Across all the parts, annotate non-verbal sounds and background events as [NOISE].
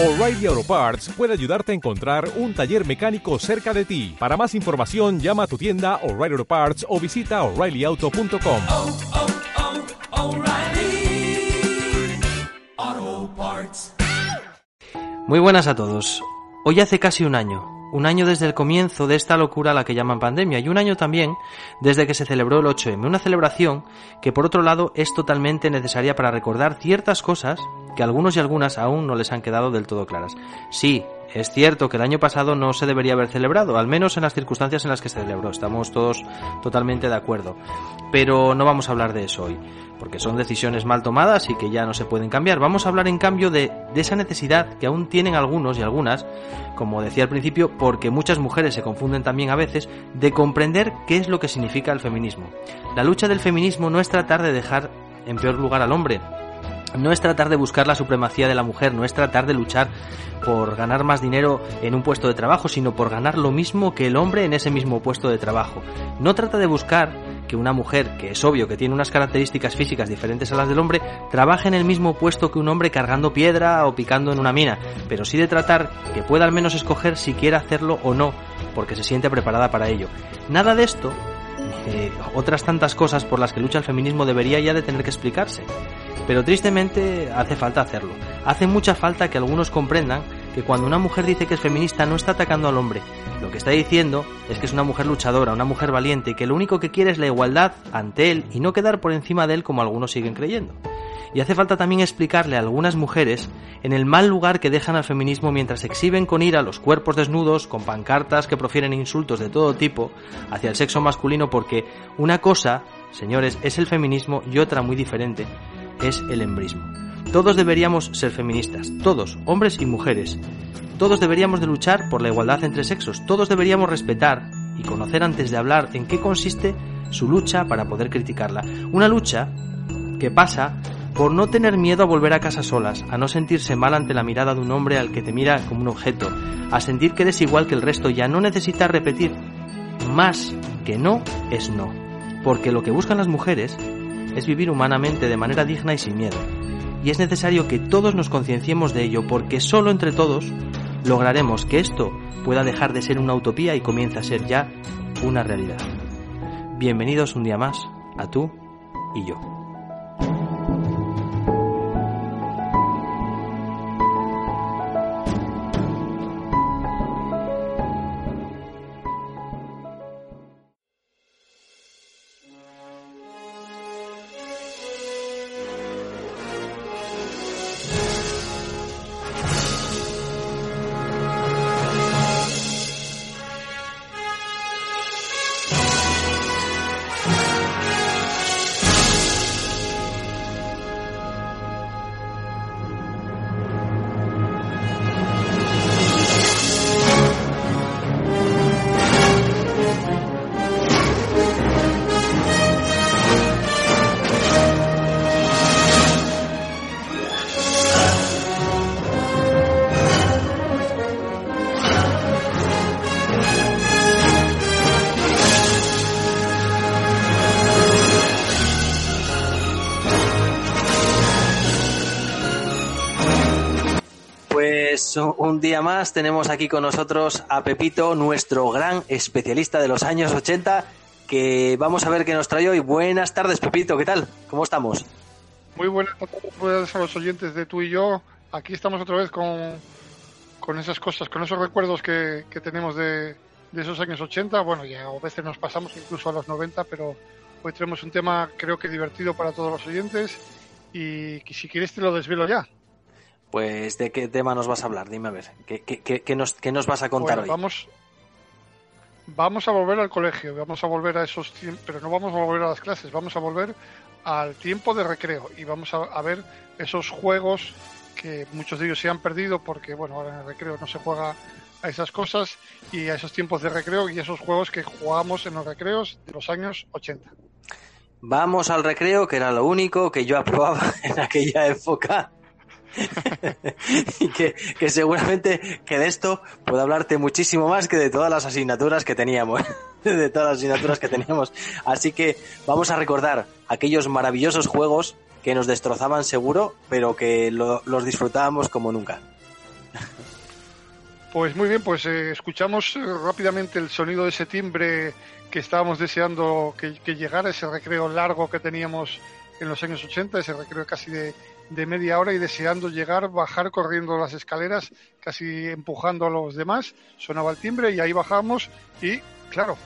O'Reilly Auto Parts puede ayudarte a encontrar un taller mecánico cerca de ti. Para más información, llama a tu tienda O'Reilly Auto Parts o visita oreillyauto.com. oh, oh, Parts. Muy buenas a todos. Hoy hace casi un año, un año desde el comienzo de esta locura a la que llaman pandemia y un año también desde que se celebró el 8M, una celebración que por otro lado es totalmente necesaria para recordar ciertas cosas que algunos y algunas aún no les han quedado del todo claras. Sí, es cierto que el año pasado no se debería haber celebrado, al menos en las circunstancias en las que se celebró, estamos todos totalmente de acuerdo. Pero no vamos a hablar de eso hoy, porque son decisiones mal tomadas y que ya no se pueden cambiar. Vamos a hablar en cambio de, esa necesidad que aún tienen algunos y algunas, como decía al principio, porque muchas mujeres se confunden también a veces, de comprender qué es lo que significa el feminismo. La lucha del feminismo no es tratar de dejar en peor lugar al hombre, no es tratar de buscar la supremacía de la mujer, no es tratar de luchar por ganar más dinero en un puesto de trabajo, sino por ganar lo mismo que el hombre en ese mismo puesto de trabajo. No trata de buscar que una mujer, que es obvio que tiene unas características físicas diferentes a las del hombre, trabaje en el mismo puesto que un hombre cargando piedra o picando en una mina, pero sí de tratar que pueda al menos escoger si quiere hacerlo o no, porque se siente preparada para ello. Nada de esto, eh, otras tantas cosas por las que lucha el feminismo debería ya de tener que explicarse. Pero tristemente hace falta hacerlo. Hace mucha falta que algunos comprendan que cuando una mujer dice que es feminista no está atacando al hombre. Lo que está diciendo es que es una mujer luchadora, una mujer valiente que lo único que quiere es la igualdad ante él y no quedar por encima de él como algunos siguen creyendo. Y hace falta también explicarle a algunas mujeres en el mal lugar que dejan al feminismo mientras exhiben con ira los cuerpos desnudos, con pancartas que profieren insultos de todo tipo hacia el sexo masculino porque una cosa, señores, es el feminismo y otra muy diferente es el embrismo. Todos deberíamos ser feministas, todos, hombres y mujeres. Todos deberíamos de luchar por la igualdad entre sexos, todos deberíamos respetar y conocer antes de hablar en qué consiste su lucha para poder criticarla. Una lucha que pasa por no tener miedo a volver a casa solas, a no sentirse mal ante la mirada de un hombre al que te mira como un objeto, a sentir que eres igual que el resto y a no necesitar repetir más que no es no. Porque lo que buscan las mujeres es vivir humanamente de manera digna y sin miedo. Y es necesario que todos nos concienciemos de ello porque solo entre todos lograremos que esto pueda dejar de ser una utopía y comience a ser ya una realidad. Bienvenidos un día más a tú y yo. Un día más tenemos aquí con nosotros a Pepito, nuestro gran especialista de los años 80, que vamos a ver qué nos trae hoy. Buenas tardes, Pepito, ¿qué tal? ¿Cómo estamos? Muy buenas tardes a los oyentes de tú y yo. Aquí estamos otra vez con, con esas cosas, con esos recuerdos que, que tenemos de, de, esos años 80. Bueno, ya a veces nos pasamos incluso a los 90, pero hoy tenemos un tema creo que divertido para todos los oyentes y si quieres te lo desvelo ya. Pues, ¿de qué tema nos vas a hablar? Dime a ver, ¿qué, qué, qué nos, qué nos vas a contar bueno, hoy? Vamos, vamos a volver al colegio, vamos a volver a esos tiempos, pero no vamos a volver a las clases, vamos a volver al tiempo de recreo y vamos a, a, ver esos juegos que muchos de ellos se han perdido porque, bueno, ahora en el recreo no se juega a esas cosas y a esos tiempos de recreo y esos juegos que jugábamos en los recreos de los años 80. Vamos al recreo, que era lo único que yo aprobaba [LAUGHS] en aquella época. [LAUGHS] y que, que, seguramente que de esto puedo hablarte muchísimo más que de todas las asignaturas que teníamos [LAUGHS] de todas las asignaturas que teníamos. Así que vamos a recordar aquellos maravillosos juegos que nos destrozaban seguro pero que lo, los disfrutábamos como nunca. Pues muy bien, pues eh, escuchamos eh, rápidamente el sonido de ese timbre que estábamos deseando que, que, llegara, ese recreo largo que teníamos en los años 80, ese recreo casi de, de, media hora y deseando llegar, bajar corriendo las escaleras, casi empujando a los demás. Sonaba el timbre y ahí bajamos y, claro,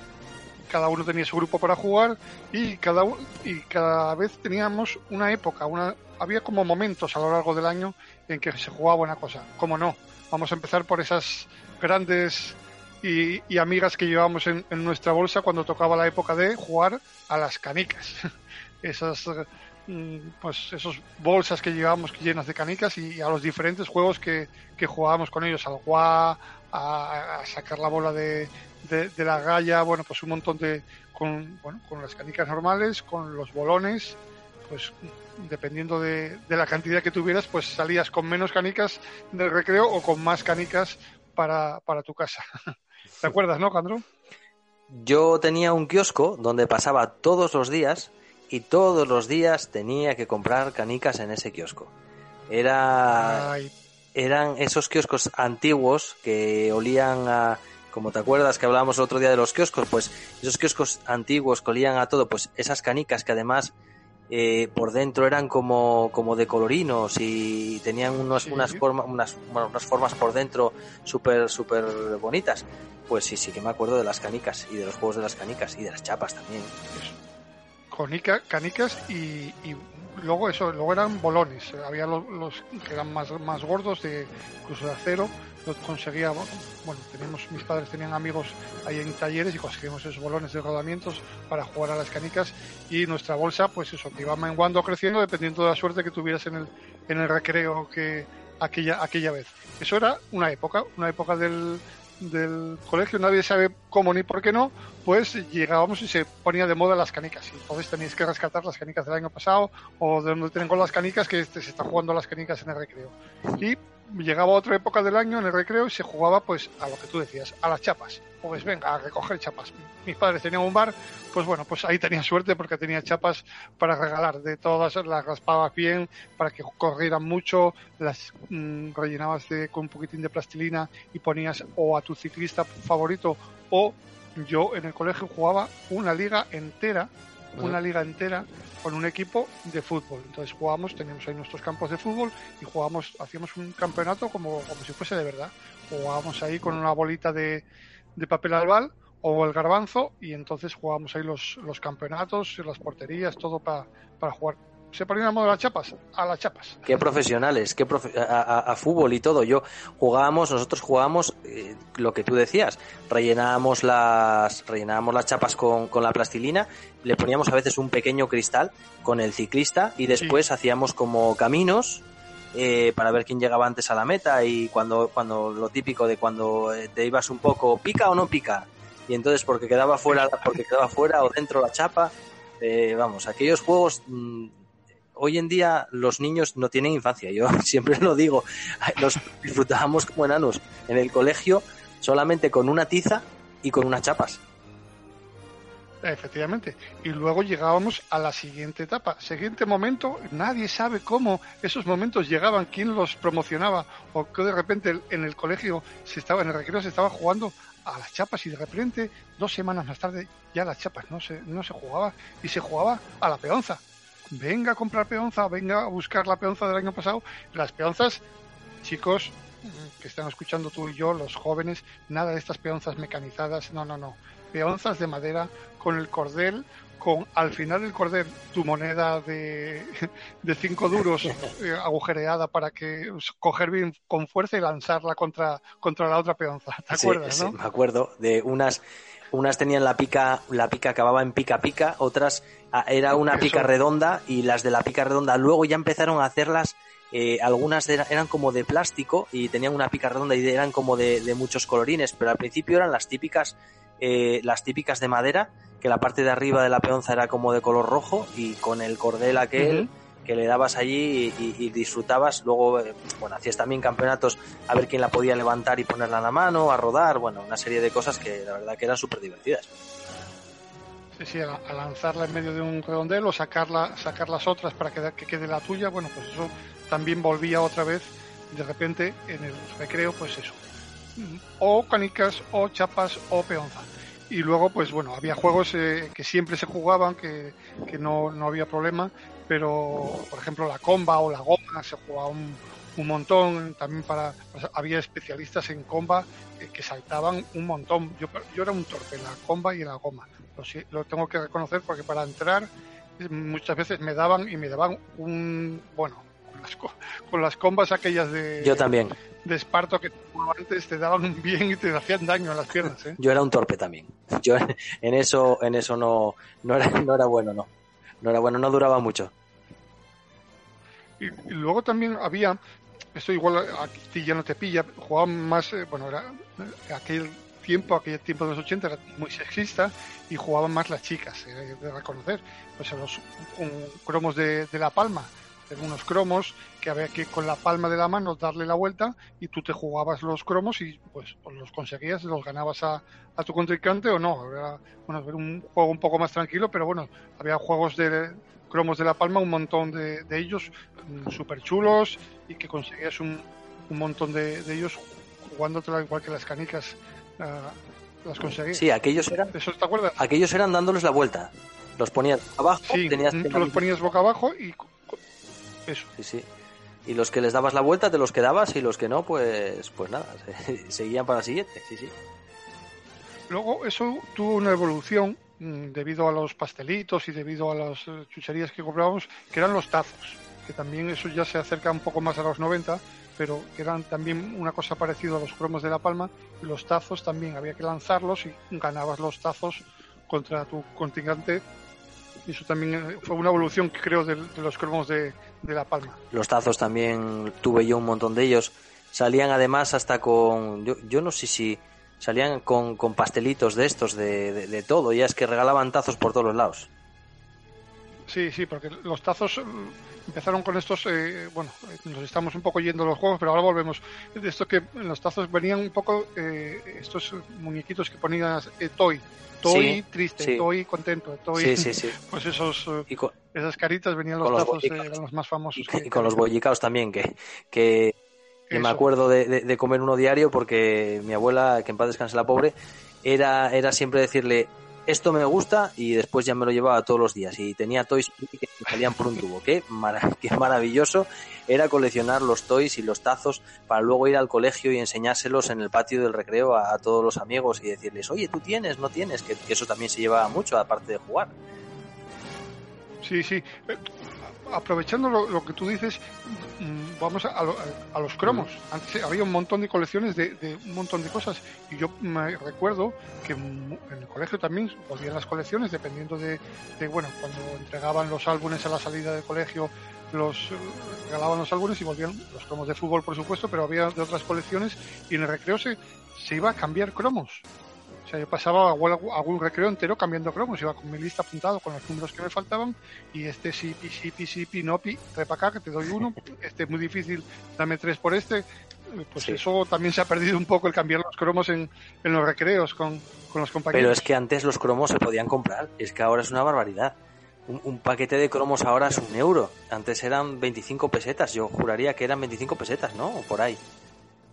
cada uno tenía su grupo para jugar y cada, y cada vez teníamos una época, una, había como momentos a lo largo del año en que se jugaba una cosa. Como no, vamos a empezar por esas grandes y, amigas que llevábamos en, nuestra bolsa cuando tocaba la época de jugar a las canicas. [LAUGHS] Esas pues esos bolsas que llevábamos llenas de canicas y a los diferentes juegos que, que jugábamos con ellos, al gua, a, sacar la bola de, de, de, la galla, bueno, pues un montón de, con, bueno, con las canicas normales, con los bolones, pues dependiendo de, de, la cantidad que tuvieras, pues salías con menos canicas del recreo o con más canicas para, para tu casa. [LAUGHS] ¿Te acuerdas, no, Candro? Yo tenía un kiosco donde pasaba todos los días y todos los días tenía que comprar canicas en ese kiosco. Era, Ay. eran esos kioscos antiguos que olían a, como te acuerdas que hablábamos el otro día de los kioscos, pues esos kioscos antiguos que olían a todo, pues esas canicas que además eh, por dentro eran como, como de colorinos y tenían unos, sí. unas, forma, unas, bueno, unas formas por dentro súper súper bonitas. Pues sí, sí que me acuerdo de las canicas y de los juegos de las canicas y de las chapas también. Conica, canicas y, y luego eso, luego eran bolones. Había los, los, que eran más, más gordos, de incluso de acero. Lo conseguía, bueno, teníamos, mis padres tenían amigos ahí en talleres y conseguimos esos bolones de rodamientos para jugar a las canicas y nuestra bolsa, pues eso, que iba menguando creciendo dependiendo de la suerte que tuvieras en el, en el recreo que aquella, aquella vez. Eso era una época, una época del, del colegio, nadie sabe cómo ni por qué no, pues llegábamos y se ponía de moda las canicas. Y entonces teníais que rescatar las canicas del año pasado o de donde tengo las canicas que se está jugando las canicas en el recreo. Y llegaba otra época del año en el recreo y se jugaba pues a lo que tú decías, a las chapas. Pues venga, a recoger chapas. Mis padres tenían un bar, pues bueno, pues ahí tenía suerte porque tenía chapas para regalar. De todas las raspabas bien para que corrieran mucho, las mmm, rellenabas de, con un poquitín de plastilina y ponías o a tu ciclista favorito o yo en el colegio jugaba una liga entera una liga entera con un equipo de fútbol. Entonces jugábamos, teníamos ahí nuestros campos de fútbol y jugábamos, hacíamos un campeonato como, como si fuese de verdad. Jugábamos ahí con una bolita de, de papel albal o el garbanzo y entonces jugábamos ahí los, los campeonatos, las porterías, todo para, para jugar se ponía a modo las chapas, a las chapas. Qué profesionales, qué profe a, a, a, fútbol y todo. Yo jugábamos, nosotros jugábamos eh, lo que tú decías, rellenábamos las, rellenábamos las chapas con, con, la plastilina, le poníamos a veces un pequeño cristal con el ciclista y después sí. hacíamos como caminos eh, para ver quién llegaba antes a la meta y cuando, cuando lo típico de cuando eh, te ibas un poco, pica o no pica. Y entonces porque quedaba fuera, porque quedaba fuera o dentro la chapa, eh, vamos, aquellos juegos mmm, hoy en día los niños no tienen infancia, yo [LAUGHS] siempre lo digo, los disfrutábamos como enanos en el colegio solamente con una tiza y con unas chapas. Efectivamente. Y luego llegábamos a la siguiente etapa. Siguiente momento, nadie sabe cómo esos momentos llegaban, quién los promocionaba, o que de repente en el colegio se estaba, en el recreo se estaba jugando a las chapas y de repente, dos semanas más tarde, ya las chapas no se, no se jugaba y se jugaba a la peonza venga a comprar peonza, venga a buscar la peonza del año pasado. Las peonzas, chicos que están escuchando tú y yo, los jóvenes, nada de estas peonzas mecanizadas, no, no, no. Peonzas de madera con el cordel, con al final del cordel tu moneda de, [LAUGHS] de cinco duros [LAUGHS] eh, agujereada para que coger bien con fuerza y lanzarla contra, contra la otra peonza. ¿Te acuerdas, sí, no? Sí, me acuerdo de unas unas tenían la pica, la pica acababa en pica pica, otras era una pica redonda y las de la pica redonda. Luego ya empezaron a hacerlas, eh, algunas eran como de plástico y tenían una pica redonda y eran como de, de muchos colorines, pero al principio eran las típicas, eh, las típicas de madera, que la parte de arriba de la peonza era como de color rojo y con el cordel aquel... Uh -huh que le dabas allí y, disfrutabas. Luego, eh, bueno, hacías también campeonatos a ver quién la podía levantar y ponerla en la mano, a rodar, bueno, una serie de cosas que la verdad que eran súper divertidas. Sí, sí, a, lanzarla en medio de un redondel o sacarla, sacar las otras para que, que quede la tuya, bueno, pues eso también volvía otra vez de repente en el recreo, pues eso, o canicas, o chapas, o peonza. Y luego, pues bueno, había juegos eh, que siempre se jugaban, que, que no, no había problema, pero por ejemplo la comba o la goma se jugaba un, un montón, también para, pues, había especialistas en comba que saltaban un montón. Yo, yo era un torpe en la comba y en la goma, lo, lo tengo que reconocer porque para entrar muchas veces me daban y me daban un, bueno, con las, co- con las combas aquellas de, Yo también. de esparto que antes te daban un bien y te hacían daño en las piernas. ¿eh? Yo era un torpe también. Yo en eso, en eso no, no era, no era bueno, no. No era bueno, no duraba mucho. Y, luego también había, esto igual a ti ya no te pilla, jugaban más, eh, bueno, era eh, aquel tiempo, aquel tiempo de los 80 era muy sexista y jugaban más las chicas, eh, de reconocer. Pues a los un- cromos de, de La Palma, unos cromos que había que con la palma de la mano darle la vuelta y tú te jugabas los cromos y pues los conseguías, los ganabas a, a tu contrincante o no. Era, bueno, era un juego un poco más tranquilo, pero bueno, había juegos de cromos de La Palma, un montón de, de ellos súper chulos y que conseguías un, un montón de, de ellos jugándotela igual que las canicas ah, las conseguías. Sí, aquellos eran, ¿Eso te acuerdas? aquellos eran dándoles la vuelta. Los ponías abajo, Sí, tenías que- los ponías boca abajo y eso. Sí, sí. Y los que les dabas la vuelta te los quedabas y los que no, pues, pues nada, se- [LAUGHS] seguían para la siguiente. Sí, sí. Luego eso tuvo una evolución mm, debido a los pastelitos y debido a las eh, chucherías que comprábamos, que eran los tazos, que también eso ya se acerca un poco más a los 90, pero que eran también una cosa parecida a los cromos de La Palma, y los tazos también había que lanzarlos y ganabas los tazos contra tu contingente. Eso también eh, fue una evolución, creo, de, de los cromos de, de La Palma. Los tazos también tuve yo un montón de ellos. Salían además hasta con. Yo, yo no sé si. Salían con, con pastelitos de estos, de, de, de todo. Ya es que regalaban tazos por todos los lados. Sí, sí, porque los tazos eh, empezaron con estos, eh, bueno, eh, nos estamos un poco yendo los juegos, pero ahora volvemos. De esto que en los tazos venían un poco eh, estos muñequitos que ponías eh, toy, toy Sí, triste, sí. toy contento, toy, Sí, sí, sí. [LAUGHS] pues esos, eh, con, esas caritas venían los Con los tazos, eh, eran los más famosos. y, que- y con los bollicaos también, que, que, que me acuerdo de, de- de comer uno diario porque mi abuela, que en paz descanse la pobre, era, era siempre decirle esto me gusta y después ya me lo llevaba todos los días y tenía toys que salían por un tubo. Qué, mara- [LAUGHS] qué maravilloso era coleccionar los toys y los tazos para luego ir al colegio y enseñárselos en el patio del recreo a, a todos los amigos y decirles, oye, tú tienes, no tienes, que, que eso también se llevaba mucho aparte de jugar. Sí, sí. Aprovechando lo, que tú dices, mm, vamos a, a lo- a los cromos. Antes había un montón de colecciones de, de un montón de cosas. Y yo me recuerdo que en el colegio también volvían las colecciones, dependiendo de, de, bueno, cuando entregaban los álbumes a la salida del colegio, los eh, regalaban los álbumes y volvían los cromos de fútbol, por supuesto, pero había de otras colecciones y en el recreo se, se iba a cambiar cromos. Sea, yo pasaba algún, recreo entero cambiando cromos, iba con mi lista apuntado con los números que me faltaban y este sí, pi, sí, pi, sí, pi, no, pi, trepa acá, que te doy uno, [LAUGHS] este es muy difícil, dame tres por este. Eh, Pues Sí. eso también se ha perdido un poco el cambiar los cromos en, en los recreos con, con los compañeros. Pero es que antes los cromos se podían comprar, es que ahora es una barbaridad. Un, un paquete de cromos ahora es un euro. Antes eran 25 pesetas, yo juraría que eran 25 pesetas, ¿no? O por ahí.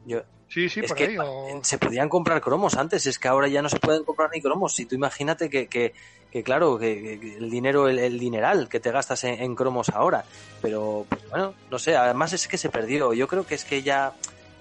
Yo, Sí, sí, es por que ahí. o- se podían comprar cromos antes, es que ahora ya no se pueden comprar ni cromos. Si tú imagínate que, que, que claro, que, que el dinero, el, el dineral que te gastas en, en cromos ahora. Pero, pues bueno, no sé, además es que se perdió. Yo creo que es que ya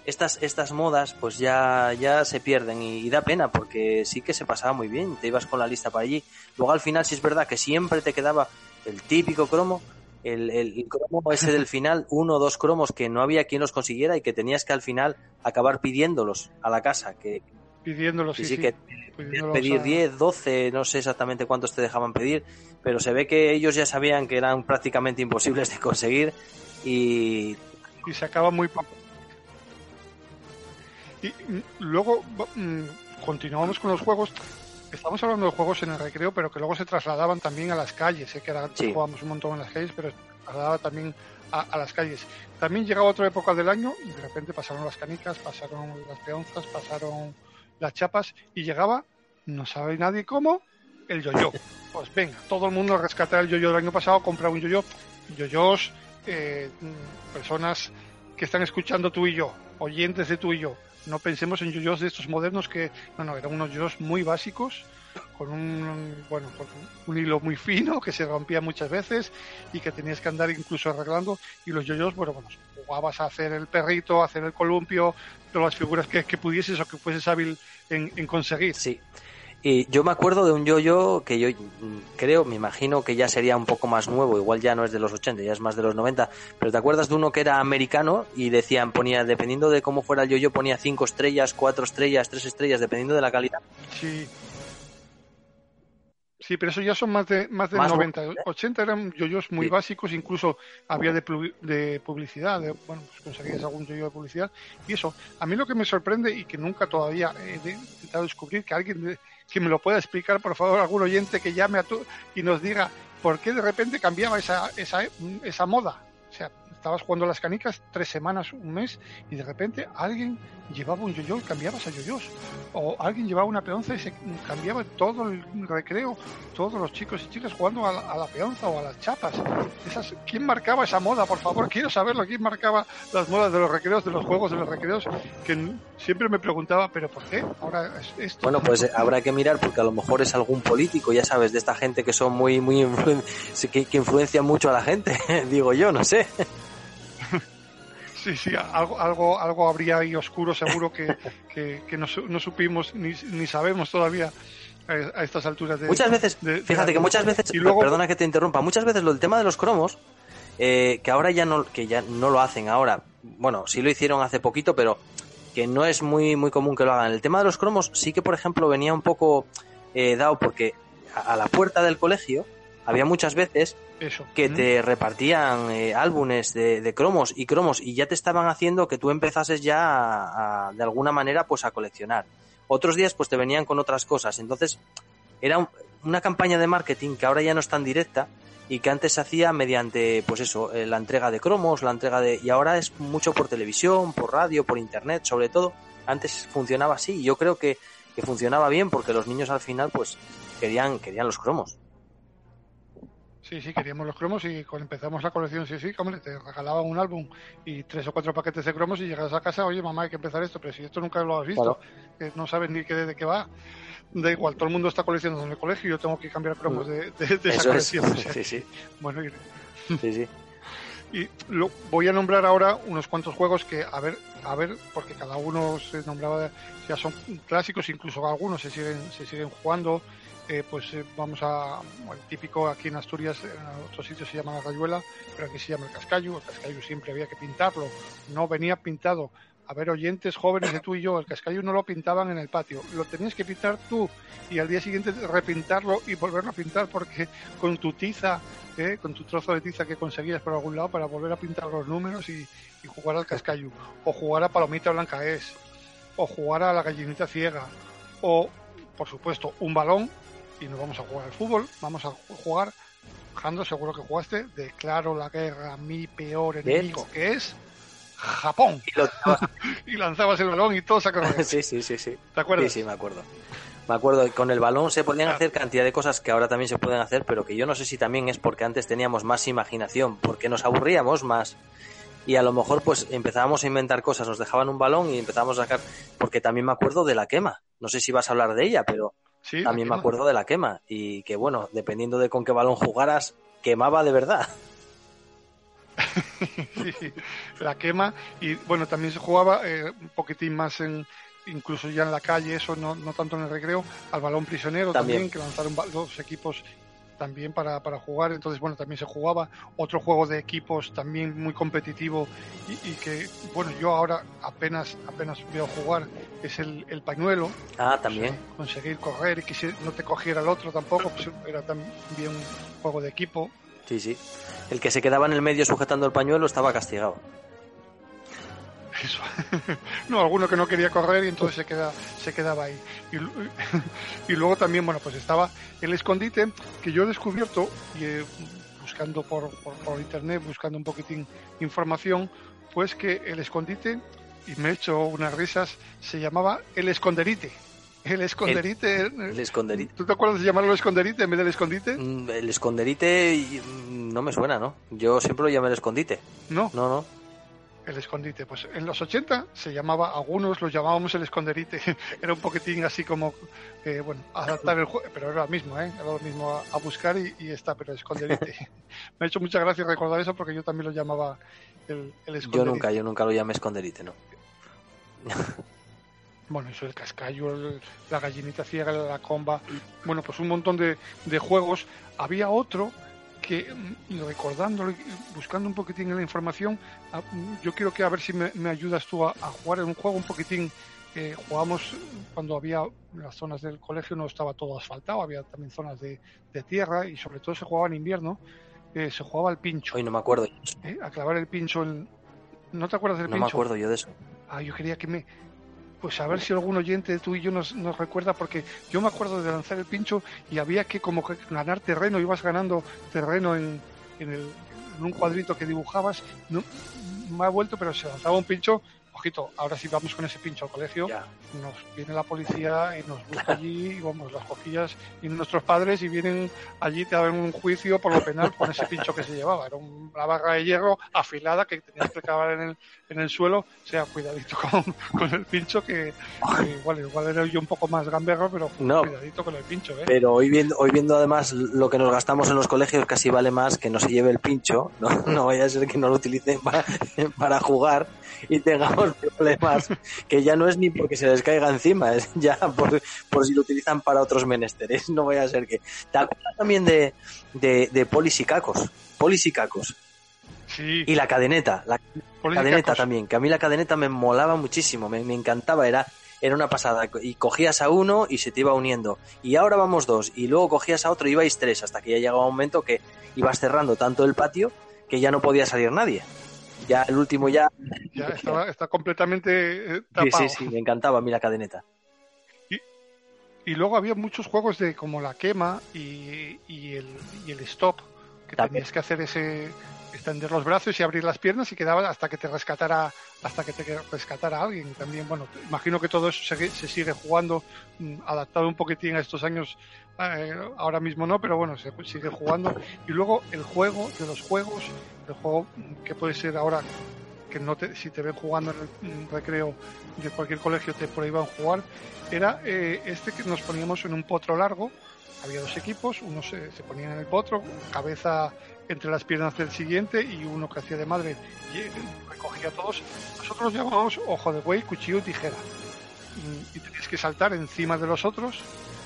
estas, estas modas pues ya, ya se pierden y, y da pena porque sí que se pasaba muy bien, te ibas con la lista para allí. Luego al final sí es verdad que siempre te quedaba el típico cromo, el, el cromo ese del final, uno o dos cromos que no había quien los consiguiera y que tenías que al final acabar pidiéndolos a la casa, que pidiéndolo, sí, sí, que pidiéndolos pedir a- 10, 12, no sé exactamente cuántos te dejaban pedir, pero se ve que ellos ya sabían que eran prácticamente imposibles de conseguir y y se acaba muy poco. Y mm, luego mm, continuamos con los juegos. Estamos hablando de juegos en el recreo, pero que luego se trasladaban también a las calles. Sé que ahora Sí. jugábamos un montón en las calles, pero se trasladaba también a, a las calles. También llegaba otra época del año y de repente pasaron las canicas, pasaron las peonzas, pasaron las chapas y llegaba, no sabe nadie cómo, el yo-yo. [LAUGHS] Pues venga, todo el mundo a rescatar el yo-yo del año pasado, comprar un yo-yo. Yo-yos, eh, mm, personas que están escuchando tú y yo, oyentes de tú y yo. No pensemos en yoyos de estos modernos que, no, no, eran unos yoyos muy básicos, con un, bueno, con un hilo muy fino que se rompía muchas veces y que tenías que andar incluso arreglando. Y los yoyos, bueno, bueno, jugabas a hacer el perrito, hacer el columpio, todas las figuras que, que pudieses o que fueses hábil en, en conseguir. Sí. Y yo me acuerdo de un yo-yo que yo mm, creo, me imagino que ya sería un poco más nuevo, igual ya no es de los 80, ya es más de los 90, pero ¿te acuerdas de uno que era americano y decían, ponía, dependiendo de cómo fuera el yo-yo, ponía 5 estrellas, 4 estrellas, 3 estrellas, dependiendo de la calidad? Sí. Sí, pero eso ya son más de más de Más 90. bu- 80 eran yoyos muy Sí. básicos, incluso había de, de publicidad, de, bueno, pues conseguías algún yoyo de publicidad. Y eso, a mí lo que me sorprende y que nunca todavía he intentado descubrir, que alguien que me lo pueda explicar, por favor, algún oyente que llame a tu y nos diga por qué de repente cambiaba esa, esa, esa moda. Estabas jugando las canicas tres semanas, un mes, y de repente alguien llevaba un yoyo y cambiabas a yoyos. O alguien llevaba una peonza y se cambiaba todo el recreo, todos los chicos y chicas jugando a la, a la peonza o a las chapas. Esas, ¿Quién marcaba esa moda? Por favor, quiero saberlo. ¿Quién marcaba las modas de los recreos, de los juegos, de los recreos? Que siempre me preguntaba, ¿pero por qué? Ahora es esto. Bueno, pues eh, habrá que mirar porque a lo mejor es algún político, ya sabes, de esta gente que son muy, muy influen- que, que influencian mucho a la gente, [LAUGHS] digo yo, no sé. Sí, sí, algo, algo, algo habría ahí oscuro seguro que, [LAUGHS] que, que no, no supimos ni, ni sabemos todavía a, a estas alturas de... Muchas veces, de- de fíjate que muchas veces, Y luego, perdona que te interrumpa, muchas veces lo del tema de los cromos, eh, que ahora ya no, que ya no lo hacen ahora, bueno, sí lo hicieron hace poquito, pero que no es muy, muy común que lo hagan. El tema de los cromos sí que, por ejemplo, venía un poco eh, dado porque a, a la puerta del colegio había muchas veces eso. que te repartían eh, álbumes de, de cromos y cromos y ya te estaban haciendo que tú empezases ya a, a, de alguna manera pues a coleccionar. Otros días pues te venían con otras cosas. Entonces era un- una campaña de marketing que ahora ya no es tan directa y que antes se hacía mediante pues eso, eh, la entrega de cromos, la entrega de y ahora es mucho por televisión, por radio, por internet, sobre todo. Antes funcionaba así y yo creo que, que funcionaba bien porque los niños al final pues querían querían los cromos. Sí, sí, queríamos los cromos y cuando empezamos la colección, sí, sí, hombre, te regalaban un álbum y tres o cuatro paquetes de cromos y llegas a casa, oye, mamá, hay que empezar esto, pero si esto nunca lo has visto, no sabes ni qué de qué va. Da igual, todo el mundo está coleccionando en el colegio y yo tengo que cambiar cromos de, de- de esa es. colección. o sea, Sí, sí. Bueno, y, Sí, sí. [LAUGHS] y lo, voy a nombrar ahora unos cuantos juegos que, a ver, a ver, porque cada uno se nombraba, ya son clásicos, incluso algunos se siguen, se siguen jugando. Eh, pues eh, vamos a, el típico aquí en Asturias, en otros sitios se llama la rayuela, pero aquí se llama el cascayo. El cascayo siempre había que pintarlo, no venía pintado. A ver, oyentes jóvenes de tú y yo, el cascayo no lo pintaban en el patio, lo tenías que pintar tú y al día siguiente repintarlo y volverlo a pintar porque con tu tiza, ¿eh? con tu trozo de tiza que conseguías por algún lado para volver a pintar los números y, y jugar al cascayo, o jugar a palomita blanca es, o jugar a la gallinita ciega, o por supuesto un balón y nos vamos a jugar al fútbol, vamos a jugar, Jando, seguro que jugaste, declaro la guerra mi peor enemigo, que es Japón. Y lo- [LAUGHS] Y lanzabas el balón y todo correr. [LAUGHS] sí, sí, sí, sí. ¿Te acuerdas? Sí, sí, me acuerdo. Me acuerdo, con el balón se podían hacer cantidad de cosas que ahora también se pueden hacer, pero que yo no sé si también es porque antes teníamos más imaginación, porque nos aburríamos más. Y a lo mejor pues empezábamos a inventar cosas, nos dejaban un balón y empezábamos a sacar, porque también me acuerdo de la quema. No sé si vas a hablar de ella, pero Sí, también me acuerdo de la quema. Y que bueno, dependiendo de con qué balón jugaras, quemaba de verdad. [LAUGHS] Sí, la quema y bueno también se jugaba eh, un poquitín más en incluso ya en la calle eso no, no tanto en el recreo al balón prisionero También. también, que lanzaron dos equipos también para, para jugar entonces bueno también se jugaba otro juego de equipos también muy competitivo y, y que bueno yo ahora apenas apenas veo jugar es el, el pañuelo Ah, también. conseguir correr y que si no te cogiera el otro tampoco pues era también un juego de equipo Sí, sí. El que se quedaba en el medio sujetando el pañuelo estaba castigado. Eso. [LAUGHS] no, alguno que no quería correr y entonces se, queda, se quedaba ahí. Y, y luego también, bueno, pues estaba el escondite que yo he descubierto y eh, buscando por, por, por internet, buscando un poquitín información, pues que el escondite, y me he hecho unas risas, se llamaba el esconderite. El esconderite. El esconderite. ¿Tú te acuerdas de llamarlo esconderite en vez del escondite? Mm, El esconderite mm, no me suena, ¿no? Yo siempre lo llamé el escondite. No, No, no. El escondite. Pues en los 80 se llamaba, algunos lo llamábamos el esconderite. [LAUGHS] era un poquitín así como, eh, bueno, adaptar el juego, pero era lo mismo, ¿eh? Era lo mismo a, a buscar y, y, está, pero esconderite. [LAUGHS] Me ha hecho mucha gracia recordar eso porque yo también lo llamaba el, el esconderite. Yo nunca, yo nunca lo llamé esconderite, ¿no? [LAUGHS] bueno, eso el cascayo, el, la gallinita ciega, la comba, bueno, pues un montón de, de juegos. Había otro que, mm, recordándolo, buscando un poquitín la información, mm, yo quiero que a ver si me, me ayudas tú a, a, jugar en un juego un poquitín. Eh, jugamos cuando había las zonas del colegio, no estaba todo asfaltado, había también zonas de, de tierra y sobre todo se jugaba en invierno. Eh, se jugaba al pincho. Hoy no me acuerdo. ¿Eh? A clavar el pincho en... ¿No te acuerdas del no pincho? No me acuerdo yo de eso. Ah, yo quería que me, pues a ver si algún oyente tú y yo nos, nos, recuerda, porque yo me acuerdo de lanzar el pincho y había que como que ganar terreno, ibas ganando terreno en, en, el, en un cuadrito que dibujabas. No, me ha vuelto, pero se lanzaba un pincho. Ojito, ahora sí vamos con ese pincho al colegio, Ya. nos viene la policía y nos busca allí, y vamos, las cojillas y nuestros padres y vienen allí, te dan un juicio por lo penal con ese pincho que se llevaba. Era una barra de hierro afilada que tenías que clavar en el, en el suelo. O sea, cuidadito con, con el pincho, que, que igual, igual era yo un poco más gamberro, pero No. cuidadito con el pincho, ¿eh? Pero hoy viendo, hoy viendo además lo que nos gastamos en los colegios casi vale más que no se lleve el pincho, no, [LAUGHS] no vaya a ser que no lo utilicen para, para jugar y tengamos [LAUGHS] problemas que ya no es ni porque se les caiga encima, es ya por, por si lo utilizan para otros menesteres, no vaya a ser que... ¿Te acuerdas también de, de, de polis y cacos? Polis y cacos. Sí, Y la cadeneta, la cadeneta también, que a mí la cadeneta me molaba muchísimo, me, me encantaba, era, era una pasada. Y cogías a uno y se te iba uniendo. Y ahora vamos dos, y luego cogías a otro y ibais tres, hasta que ya llegaba un momento que ibas cerrando tanto el patio que ya no podía salir nadie. Ya el último ya. Ya estaba, está completamente eh, Sí, tapado. sí, sí, me encantaba a mí la cadeneta. Y luego había muchos juegos de como la quema y, y el, y el stop, que También. tenías que hacer ese extender los brazos y abrir las piernas y quedaba hasta que te rescatara hasta que te rescatara alguien. También bueno imagino que todo eso se, se sigue jugando mm, adaptado un poquitín a estos años eh, ahora mismo no pero bueno se sigue jugando. Y luego el juego de los juegos el juego mm, que puede ser ahora que no te, si te ven jugando en el mm, recreo de cualquier colegio te prohíban jugar era eh, este que nos poníamos en un potro largo. Había dos equipos, uno se, se ponía en el potro, cabeza entre las piernas del siguiente y uno que hacía de madre y recogía a todos. Nosotros lo llamábamos ojo de buey, cuchillo y tijera. Y, y tenías que saltar encima de los otros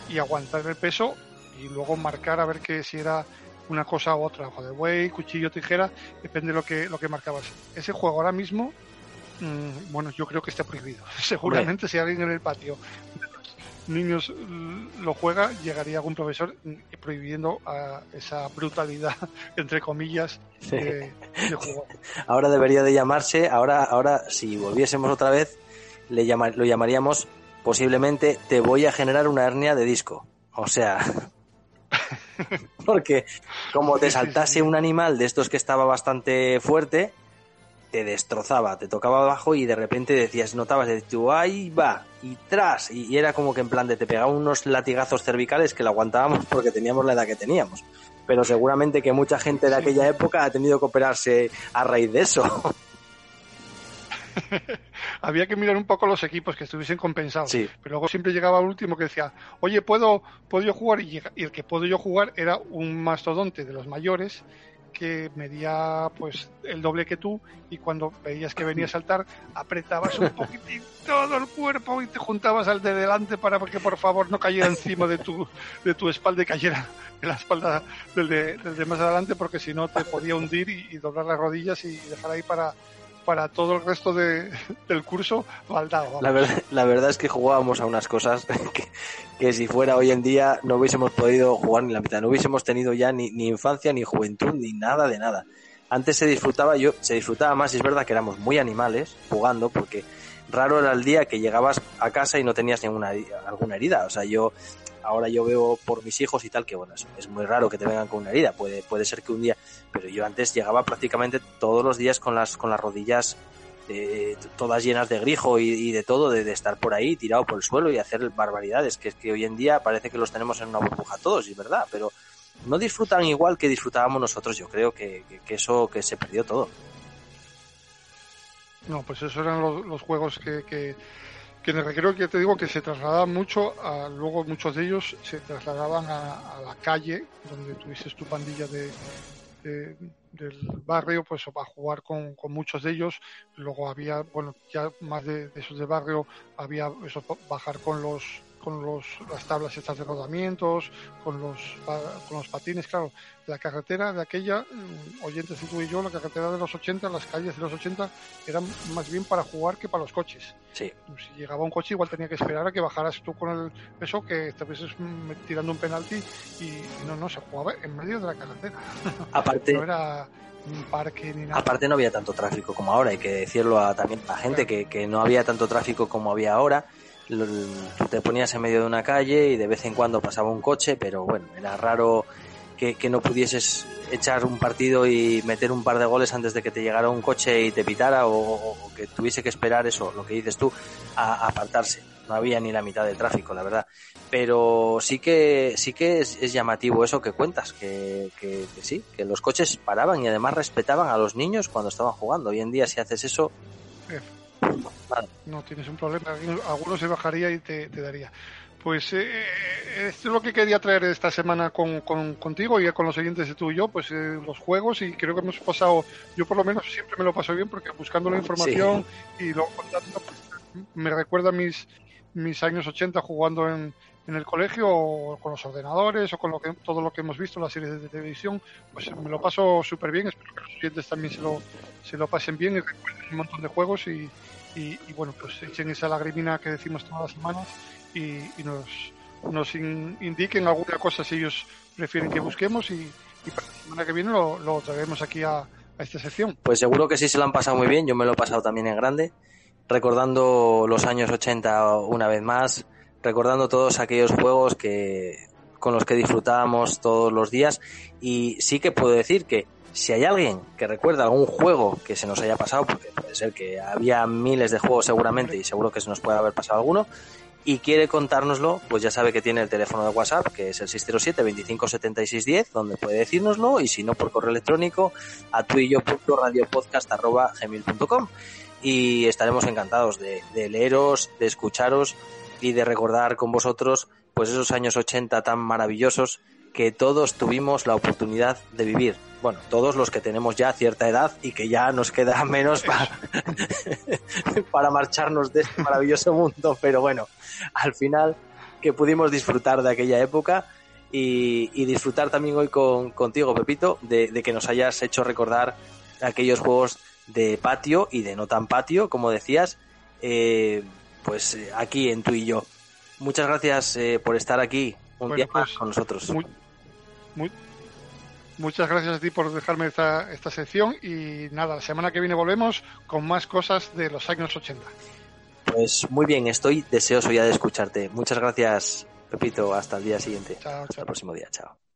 y aguantar el peso y luego marcar a ver que si era una cosa u otra, ojo de buey, cuchillo, tijera, depende de lo que, lo que marcabas. Ese juego ahora mismo, mm, bueno, yo creo que está prohibido. [LAUGHS] Seguramente si alguien en el patio niños mm, lo juega, llegaría algún profesor prohibiendo a esa brutalidad, [LAUGHS] entre comillas, de, de juego. [LAUGHS] Ahora debería de llamarse, ahora, ahora si volviésemos otra vez, le llama- lo llamaríamos posiblemente te voy a generar una hernia de disco. O sea, [LAUGHS] porque como te saltase un animal de estos que estaba bastante fuerte, te destrozaba, te tocaba abajo y de repente decías, notabas de tú, ahí va, y tras, y, era como que en plan de te pegaba unos latigazos cervicales que lo aguantábamos porque teníamos la edad que teníamos. Pero seguramente que mucha gente de aquella época ha tenido que operarse a raíz de eso. [LAUGHS] Había que mirar un poco los equipos que estuviesen compensados. Sí. Pero luego siempre llegaba el último que decía, oye, ¿puedo, puedo yo jugar? Y el que puedo yo jugar era un mastodonte de los mayores que medía pues el doble que tú y cuando veías que venía a saltar apretabas un poquitín todo el cuerpo y te juntabas al de delante para que por favor no cayera encima de tu, de tu espalda y cayera en la espalda del de, del de más adelante porque si no te podía hundir y, y doblar las rodillas y dejar ahí para, para todo el resto de, del curso vamos. La verdad, la verdad es que jugábamos a unas cosas [LAUGHS] que, que si fuera hoy en día no hubiésemos podido jugar ni la mitad, no hubiésemos tenido ya ni, ni infancia, ni juventud, ni nada de nada. Antes se disfrutaba, yo, se disfrutaba más y es verdad que éramos muy animales jugando porque raro era el día que llegabas a casa y no tenías ninguna alguna herida. O sea, yo ahora yo veo por mis hijos y tal que bueno, es, muy raro que te vengan con una herida. Puede, puede ser que un día, pero yo antes llegaba prácticamente todos los días con las, con las rodillas eh, todas llenas de grijo y, de todo, de, estar por ahí tirado por el suelo y hacer barbaridades, que es que hoy en día parece que los tenemos en una burbuja todos, y es verdad, pero no disfrutan igual que disfrutábamos nosotros, yo creo que, que, que eso que se perdió todo. No, pues esos eran los, los juegos que, que, que en el recreo que te digo que se trasladaban mucho, a, luego muchos de ellos se trasladaban a, la calle, donde tuviste tu pandilla de, de- del barrio, pues a jugar con, con muchos de ellos. Luego había, bueno, ya más de, de esos de barrio, había eso, bajar con los con los, las tablas estas de rodamientos, con los, con los patines, claro, la carretera de aquella, mm, oyentes tú y yo, la carretera de los 80, las calles de los 80 eran más bien para jugar que para los coches. Sí. Si llegaba un coche igual tenía que esperar a que bajaras tú con el eso, que estuvieses mm, tirando un penalti y no, no, se jugaba en medio de la carretera. [LAUGHS] Aparte, No era parque ni nada. aparte no había tanto tráfico como ahora, hay que decirlo a, también a gente que, que no había tanto tráfico como había ahora. Te ponías en medio de una calle y de vez en cuando pasaba un coche, pero bueno, era raro que, que no pudieses echar un partido y meter un par de goles antes de que te llegara un coche y te pitara o- o que tuviese que esperar eso, lo que dices tú, a, a apartarse. No había ni la mitad de tráfico, la verdad. Pero sí que sí que es, es llamativo eso que cuentas, que, que- que sí, que los coches paraban y además respetaban a los niños cuando estaban jugando. Hoy en día si haces eso, No tienes un problema. Alguno se bajaría y te, te daría. Pues eh, esto es lo que quería traer esta semana con, con- contigo y con los oyentes de tú y yo, pues eh, los juegos y creo que hemos pasado, yo por lo menos siempre me lo paso bien porque buscando la información y luego contando, pues, me recuerda mis, mis años 80 jugando en, en el colegio o con los ordenadores o con lo que, todo lo que hemos visto, las series de televisión, pues me lo paso súper bien, espero que los oyentes también se lo, se lo pasen bien y recuerden un montón de juegos y, y, bueno, pues echen esa lagrimina que decimos todas las semanas y, nos, nos in- indiquen alguna cosa si ellos prefieren que busquemos y, y para la semana que viene lo, lo traeremos aquí a, a esta sección. Pues seguro que sí se lo han pasado muy bien, yo me lo he pasado también en grande, recordando los años 80 una vez más, recordando todos aquellos juegos que con los que disfrutábamos todos los días. Y sí que puedo decir que si hay alguien que recuerda algún juego que se nos haya pasado, porque puede ser que había miles de juegos seguramente y seguro que se nos puede haber pasado alguno, y quiere contárnoslo, pues ya sabe que tiene el teléfono de WhatsApp, que es el 607 25 76 10, donde puede decírnoslo, y si no, por correo electrónico a tú y yo gmail.com y estaremos encantados de leeros, de escucharos y de recordar con vosotros pues esos años 80 tan maravillosos que todos tuvimos la oportunidad de vivir. Bueno, todos los que tenemos ya cierta edad y que ya nos queda [LAUGHS] menos para, [LAUGHS] para marcharnos de este maravilloso mundo, pero bueno, al final que pudimos disfrutar de aquella época y, disfrutar también hoy con, contigo, Pepito, de, de que nos hayas hecho recordar aquellos juegos de patio y de no tan patio, como decías, eh, pues eh, aquí en tú y yo. Muchas gracias eh, por estar aquí un Bueno, día más pues, con nosotros. Muy, muy- muchas gracias a ti por dejarme esta, esta sección y nada, la semana que viene volvemos con más cosas de los años 80. Pues muy bien, estoy deseoso ya de escucharte. Muchas gracias, Pepito. Hasta el día siguiente. Chao, Hasta chao. el próximo día. Chao.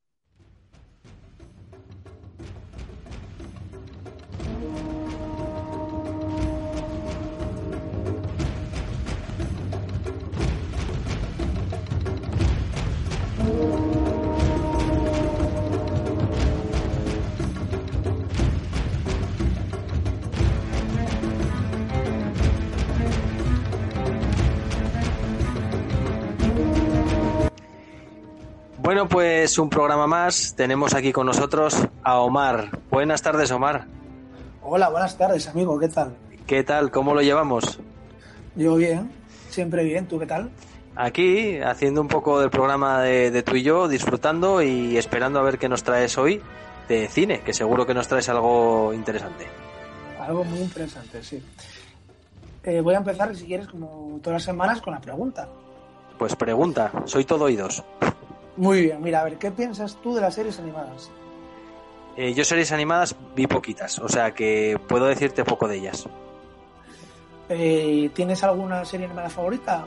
Bueno, pues un programa más. Tenemos aquí con nosotros a Omar. Buenas tardes, Omar. Hola, buenas tardes, amigo, ¿qué tal? ¿Qué tal? ¿Cómo lo llevamos? Yo bien, siempre bien, ¿tú qué tal? Aquí, haciendo un poco del programa de, de tú y yo, disfrutando y esperando a ver qué nos traes hoy de cine, que seguro que nos traes algo interesante. Algo muy interesante, sí. Eh, voy a empezar, si quieres, como todas las semanas, con la pregunta. Pues pregunta, soy todo oídos. Muy bien, mira, a ver, ¿qué piensas tú de las series animadas? Eh, yo series animadas vi poquitas, o sea que puedo decirte poco de ellas. Eh, ¿Tienes alguna serie animada favorita?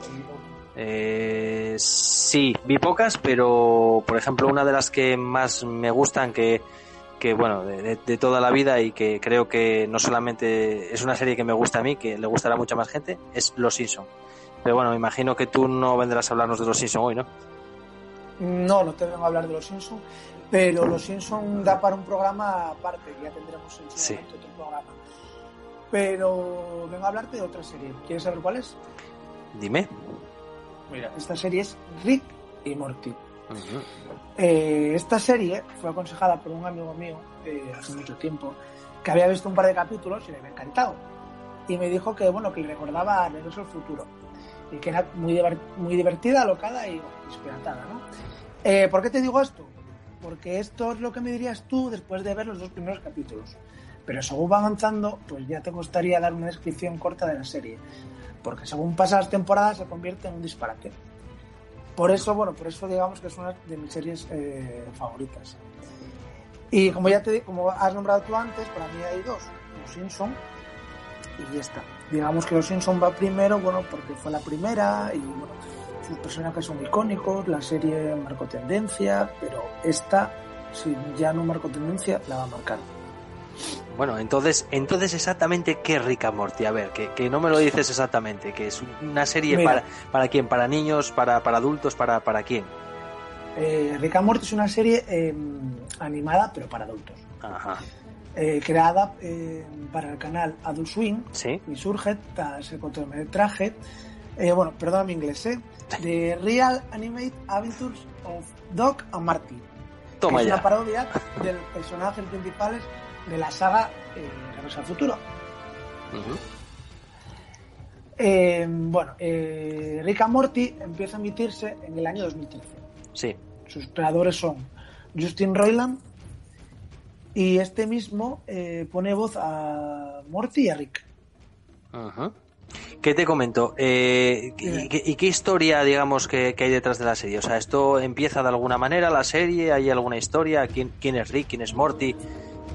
Eh, sí, vi pocas, pero por ejemplo una de las que más me gustan, que, que bueno, de, de- toda la vida y que creo que no solamente es una serie que me gusta a mí, que le gustará a mucha más gente, es Los Simpson. Pero bueno, me imagino que tú no vendrás a hablarnos de Los Simpson hoy, ¿no? No, no te vengo a hablar de los Simpsons, pero los Simpsons da para un programa aparte, que ya tendremos en Sí. otro programa. Pero vengo a hablarte de otra serie. ¿Quieres saber cuál es? Dime. Mira, esta serie es Rick y Morty. Eh, esta serie fue aconsejada por un amigo mío eh, hace mucho tiempo que había visto un par de capítulos y le había encantado. Y me dijo que bueno que le recordaba a Regreso al Futuro y que era muy, muy divertida, alocada y bueno, ¿no? Eh, ¿Por qué te digo esto? Porque esto es lo que me dirías tú después de ver los dos primeros capítulos. Pero según va avanzando, pues ya te gustaría dar una descripción corta de la serie. Porque según pasan las temporadas se convierte en un disparate. Por eso, bueno, por eso digamos que es una de mis series eh, favoritas. Y como ya te como has nombrado tú antes, para mí hay dos, Los Simpson y esta. Digamos que Los Simpson va primero, bueno, porque fue la primera y bueno, sus personajes son icónicos, la serie marcó tendencia, pero esta, si ya no marcó tendencia, la va a marcar. Bueno, entonces, entonces exactamente qué and Morty. A ver, que, que no me lo dices exactamente, que es una serie Mira. para, para quién, para niños, para, para adultos, para, para quién. Eh, Rick and Morty es una serie eh, animada, pero para adultos. Ajá. Eh, creada eh, para el canal Adult Swing Sí. y surge tras el cortometraje, eh, bueno, perdón mi inglés, ¿eh? The Real Animate Adventures of Doc and Marty. que Toma es una ya. parodia de los personajes principales de la saga Regreso al Futuro. Eh, bueno, Rick and Morty empieza a emitirse en el año 2013. Sí. Sus creadores son Justin Roiland y este mismo eh, pone voz a Morty y a Rick. Ujú. ¿Qué te comento? Eh, y, qué- y qué historia, digamos, que, que hay detrás de la serie? O sea, ¿esto empieza de alguna manera la serie? ¿Hay alguna historia? ¿Quién, quién es Rick? ¿Quién es Morty?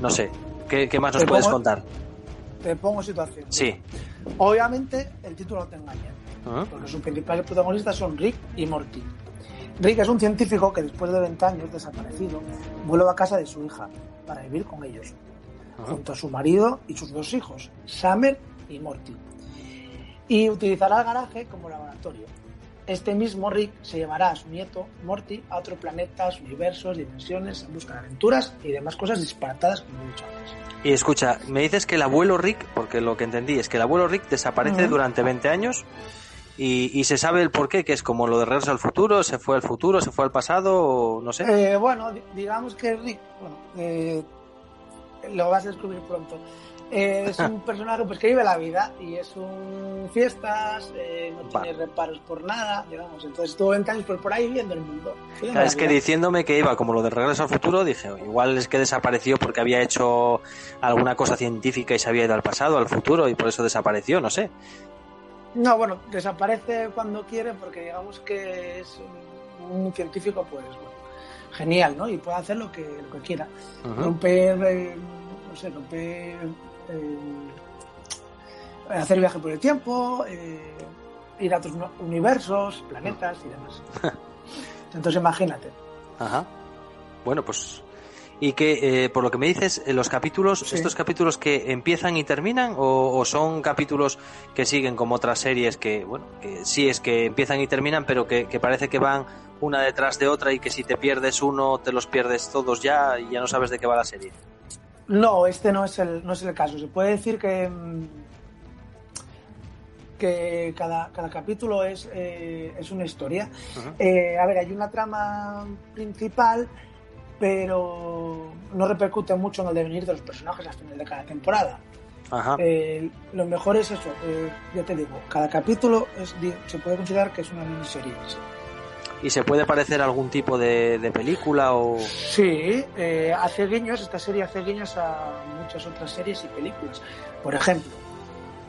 No sé. ¿Qué, qué más nos puedes pongo- contar? Te pongo situación. Sí. Obviamente el título no te engaña, Ujú. porque sus principales protagonistas son Rick y Morty. Rick es un científico que después de 20 años desaparecido vuelve a casa de su hija para vivir con ellos, Ujú. junto a su marido y sus dos hijos, Summer y Morty. Y utilizará el garaje como laboratorio. Este mismo Rick se llevará a su nieto Morty a otros planetas, universos, dimensiones, en busca de aventuras y demás cosas disparatadas, como he dicho antes. Y escucha, me dices que el abuelo Rick, porque lo que entendí es que el abuelo Rick desaparece durante 20 años y, y se sabe el por qué, que es como lo de regreso al futuro, se fue al futuro, se fue al pasado, o no sé. Eh, bueno, di- digamos que Rick, bueno, eh, lo vas a descubrir pronto. Eh, es un [LAUGHS] personaje pues que vive la vida y es un fiestas, eh, no tiene reparos por nada, digamos. Entonces estuvo 20 años por, por ahí viviendo el mundo. viviendo Claro, la es que diciéndome que iba como lo de regreso al futuro, dije, igual es que desapareció porque había hecho alguna cosa científica y se había ido al pasado, al futuro, y por eso desapareció, no sé. No, bueno, desaparece cuando quiere porque digamos que es un, un científico pues bueno, genial, ¿no? Y puede hacer lo que, lo que quiera. Romper, eh, no sé, romper, eh, hacer viaje por el tiempo, eh, ir a otros uni- universos, planetas y demás. [LAUGHS] Entonces imagínate. Ajá. Bueno, pues. Y que, eh, por lo que me dices, eh, los capítulos, Sí. ¿estos capítulos que empiezan y terminan? O, o son capítulos que siguen como otras series que, bueno, que sí es que empiezan y terminan, pero que, que parece que van una detrás de otra y que si te pierdes uno, te los pierdes todos ya y ya no sabes de qué va la serie? No, este no es el, no es el caso. Se puede decir que, mm, que cada, cada capítulo es, eh, es una historia. Eh, a ver, hay una trama principal, pero no repercute mucho en el devenir de los personajes al final de cada temporada. Ajá. Eh, lo mejor es eso, eh, ya te digo, cada capítulo es, se puede considerar que es una miniserie. Sí, ¿Y se puede parecer a algún tipo de, de película o...? Sí, eh, hace guiños, esta serie hace guiños a muchas otras series y películas. Por ejemplo,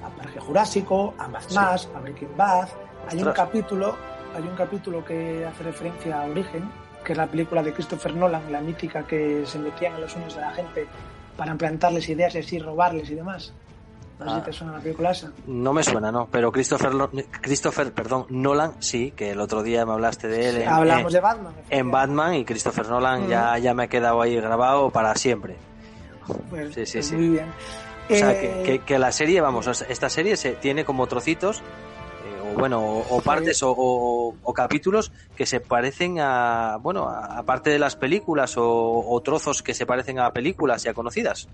a Parque Jurásico, a Mad Sí. Max, a Breaking Bad. Hay un capítulo, hay un capítulo que hace referencia a Origen, que es la película de Christopher Nolan, la mítica que se metían en los sueños de la gente para implantarles ideas y así robarles y demás. No sé Ah. si te suena la película esa. No me suena, ¿no? Pero Christopher, Christopher, perdón, Nolan, sí, que el otro día me hablaste de él. en- Hablamos en- de Batman. en. Batman y Christopher Nolan Mm. ya, ya me ha quedado ahí grabado para siempre. Pues, Sí, sí, pues sí. Muy bien. O sea, Eh, que, que- que la serie, vamos, esta serie se tiene como trocitos, eh, bueno, o, o partes o, o- o capítulos que se parecen a, bueno, a- aparte de las películas o, trozos que se parecen a películas ya conocidas.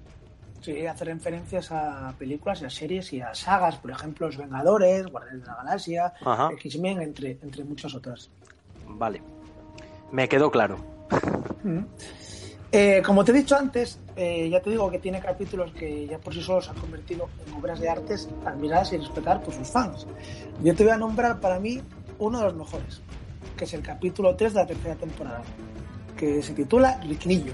Sí, hace referencias a películas y a series y a sagas, por ejemplo, Los Vengadores, Guardianes de la Galaxia. X-Men, entre, entre muchas otras. Vale. Me quedó claro. Mm. Eh, como te he dicho antes, eh, ya te digo que tiene capítulos que ya por sí solos se han convertido en obras de artes admiradas y respetar por sus fans. Yo te voy a nombrar para mí uno de los mejores, que es el capítulo 3 de la tercera temporada, que se titula Riquillo.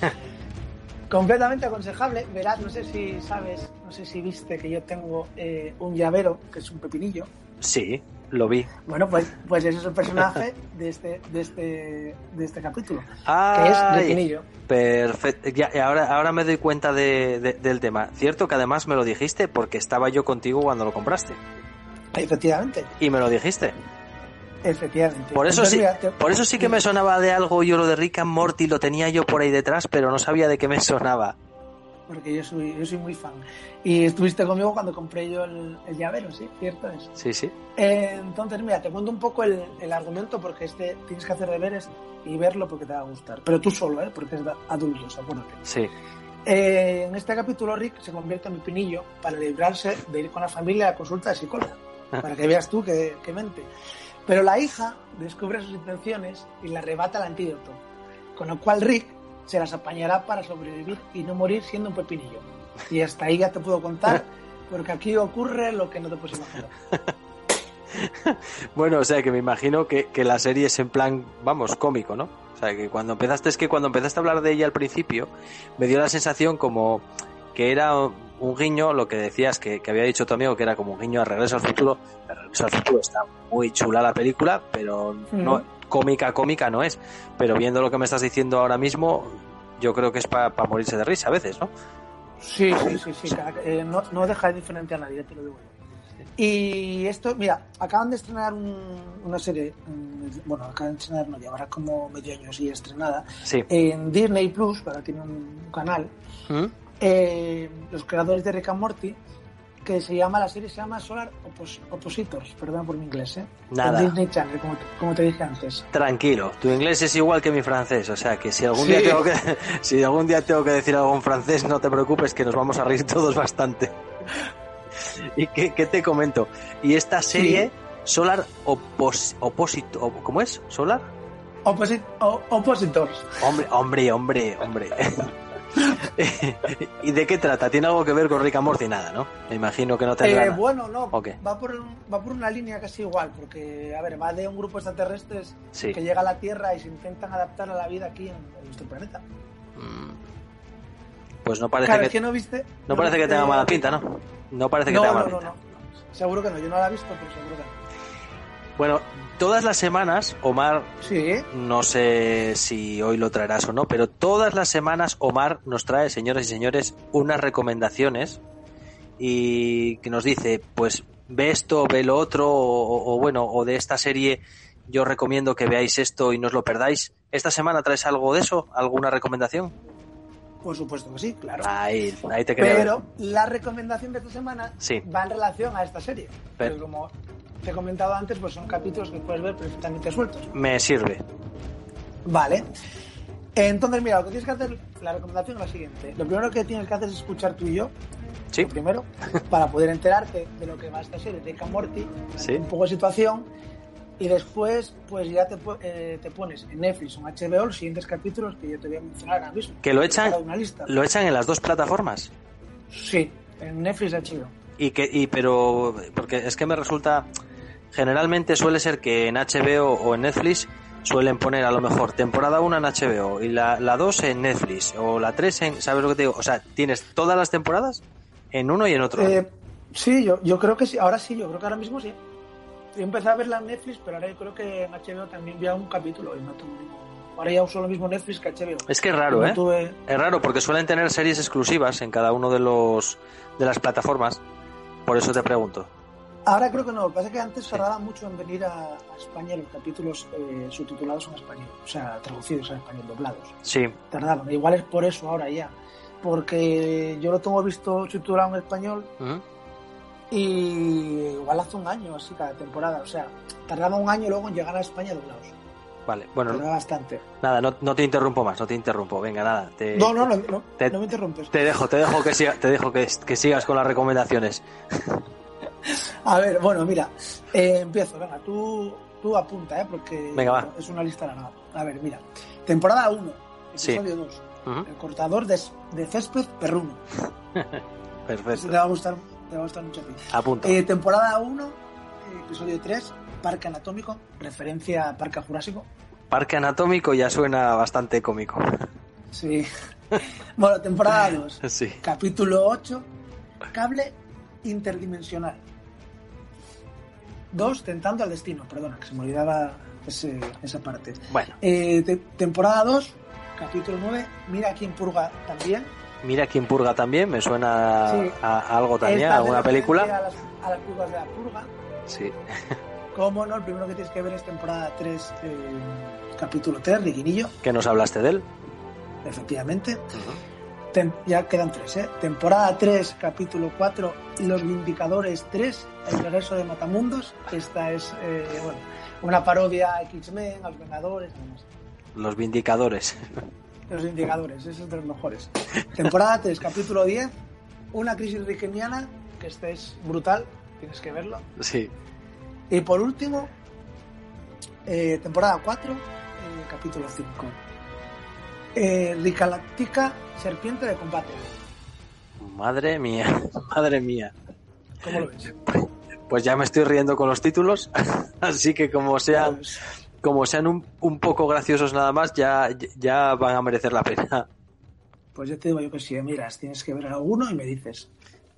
[LAUGHS] Completamente aconsejable. Verás, no sé si sabes, no sé si viste que yo tengo eh, un llavero, que es un pepinillo. Sí, lo vi. Bueno, pues, pues ese es el personaje de este, de este, de este capítulo, que es Ay, Riquillo. Perfecto. Ya, y ahora, ahora me doy cuenta de- de- del tema. Cierto que además me lo dijiste porque estaba yo contigo cuando lo compraste. Efectivamente, Y me lo dijiste. efectivamente. Por eso Entonces, sí, mira, te- por eso sí que me sonaba de algo yo lo de Rick and Morty lo tenía yo por ahí detrás, pero no sabía de qué me sonaba. Porque yo soy, yo soy muy fan. Y estuviste conmigo cuando compré yo el, el llavero, ¿sí? Cierto es. Sí, sí. Eh, entonces, mira, te cuento un poco el, el argumento porque este tienes que hacer deberes y verlo porque te va a gustar. Pero tú solo, ¿eh? Porque es de adultos, acuérdate. Sí. Eh, en este capítulo, Rick se convierte en mi pinillo para librarse de ir con la familia a la consulta de psicóloga. Para que veas tú que, que mente. Pero la hija descubre sus intenciones y le arrebata el antídoto. Con lo cual Rick se las apañará para sobrevivir y no morir siendo un pepinillo. Y hasta ahí ya te puedo contar, [LAUGHS] porque aquí ocurre lo que no te puedes imaginar. [LAUGHS] Bueno, o sea que me imagino que, que la serie es en plan, vamos, cómico, ¿no? O sea que cuando empezaste, es que cuando empezaste a hablar de ella al principio, me dio la sensación como que era un guiño, lo que decías que, que había dicho tu amigo, que era como un guiño a Regreso al Futuro. A Regreso al Futuro está muy chula la película, pero no, cómica, cómica no es. Pero viendo lo que me estás diciendo ahora mismo, yo creo que es para morirse de risa a veces, ¿no? Sí, sí, sí, sí. eh, no, no deja de diferente a nadie, te lo digo yo. Y esto, mira, acaban de estrenar un- una serie, mm, bueno, acaban de estrenar, no, llevará como medio año así estrenada, Sí. en Disney Plus, para tiene un canal, ¿Mm? eh, los creadores de Rick and Morty, que se llama, la serie se llama Solar Oppos- Oppositors, perdón por mi inglés, ¿eh? Nada. En Disney Channel, como, como te dije antes. Tranquilo, tu inglés es igual que mi francés, o sea que si algún Sí. día tengo que [LAUGHS] si algún día tengo que decir algo en francés, no te preocupes que nos vamos a reír todos bastante. [LAUGHS] ¿Y qué, qué te comento? Y esta serie Solar Oppos, Opposite, ¿cómo es? Solar? Opposit- o- Oppositors. Hombre, hombre, hombre, hombre. [LAUGHS] [LAUGHS] ¿Y de qué trata? ¿Tiene algo que ver con Rick and Morty? Nada, ¿no? Me imagino que no tendrá Eh, nada. bueno, no, Ok. va, por, va por una línea casi igual, porque, a ver, va de un grupo Sí. que llega a la Tierra y se intentan adaptar a la vida aquí en, en nuestro planeta. Mm. Pues no parece claro, que, no viste... no parece que tenga mala pinta, ¿no? No parece que No, tenga no, mala no, pinta. no. Seguro que no, yo no la he visto, pero seguro que no. Bueno, todas las semanas, Omar, Sí, no sé si hoy lo traerás o no, pero todas las semanas Omar nos trae, señoras y señores, unas recomendaciones y que nos dice, pues ve esto, ve lo otro, o, o bueno, o de esta serie yo recomiendo que veáis esto y no os lo perdáis. ¿Esta semana traes algo de eso? ¿Alguna recomendación? por supuesto que sí, claro. Ahí, ahí te quería Pero ver. la recomendación de esta semana Sí. va en relación a esta serie. Pero- como te he comentado antes, pues son capítulos que puedes ver perfectamente sueltos. Me sirve. Vale. Entonces, mira, lo que tienes que hacer, la recomendación es la siguiente. Lo primero que tienes que hacer es escuchar tú y yo, Sí, lo primero, [LAUGHS] para poder enterarte de lo que va esta serie, Rick and Morty, Sí. un poco de situación, y después, pues ya te, eh, te pones en Netflix o en HBO los siguientes capítulos que yo te voy a mencionar ahora mismo. que lo echan, Para una lista. lo echan en las dos plataformas. Sí, en Netflix y HBO. Y que, y pero, porque es que me resulta, generalmente suele ser que en HBO o en Netflix suelen poner a lo mejor temporada 1 en HBO y la, la 2 en Netflix o la 3 en, ¿sabes lo que te digo? O sea, tienes todas las temporadas en uno y en otro. Eh, sí, yo, yo creo que sí, ahora sí, yo creo que ahora mismo sí. Yo empecé a verla en Netflix, pero ahora yo creo que en HBO también vi un capítulo y no tengo ningún... Ahora ya uso lo mismo Netflix que HBO. es que es raro, No ¿eh? tuve- Es raro porque suelen tener series exclusivas en cada uno de los de las plataformas. Por eso te pregunto. Ahora creo que no, lo que pasa es que antes tardaba mucho en venir a, a España los capítulos eh, subtitulados en español, o sea, traducidos en español, doblados. Sí, Tardaban, igual es por eso ahora ya, porque yo lo tengo visto subtitulado en español y igual hace un año así cada temporada, o sea, tardaba un año luego en llegar a España doblados. Vale, bueno, Tarda bastante. nada, no, no te interrumpo más, no te interrumpo. Venga, nada. Te, No, no, no, no, te- no me interrumpes. te dejo, te dejo que, siga- te dejo que, que sigas con las recomendaciones. [LAUGHS] A ver, bueno, mira, eh, empiezo, venga, tú, tú apunta, ¿eh? Porque Venga, es una lista larga. A ver, mira, temporada 1, Sí. episodio 2, Ujú, el cortador de, de césped perruno. [LAUGHS] Eso Perfecto. te va a gustar, te va a gustar mucho a ti. Apunta. Eh, temporada 1, episodio 3, Parque Anatómico, referencia a Parque Jurásico. Parque anatómico ya suena bastante cómico. Sí. [LAUGHS] bueno, temporada [LAUGHS] 2, Sí. capítulo 8, cable interdimensional. 2, tentando al destino, perdona, que se me olvidaba ese- esa parte. Bueno, Eh, te- temporada 2, capítulo 9, mira quién purga también. mira quién purga también, me suena Sí. a, a algo también, a alguna película. A las, a las purgas de la purga. Sí. [LAUGHS] Como no, el primero que tienes que ver es temporada 3, eh, capítulo 3, Riguinillo, Que nos hablaste de él. efectivamente. Tem- ya quedan tres, ¿eh? Temporada 3, capítulo 4, Los Vindicadores 3, El regreso de Matamundos. Esta es, eh, bueno, una parodia a X-Men, a los Vengadores, además. Los Vindicadores. Los Vindicadores, ese es de los mejores. Temporada 3, capítulo 10, Una crisis riqueniana, que este es brutal, tienes que verlo. Sí. Y por último, eh, temporada 4, eh, capítulo 5. Eh, Ricaláctica, serpiente de combate. Madre mía, [LAUGHS] madre mía. ¿Cómo lo ves? Pues ya me estoy riendo con los títulos, [LAUGHS] así que como sean, Pues, como sean un, un poco graciosos nada más, ya, ya van a merecer la pena. pues yo te digo yo que si miras, tienes que ver alguno y me dices.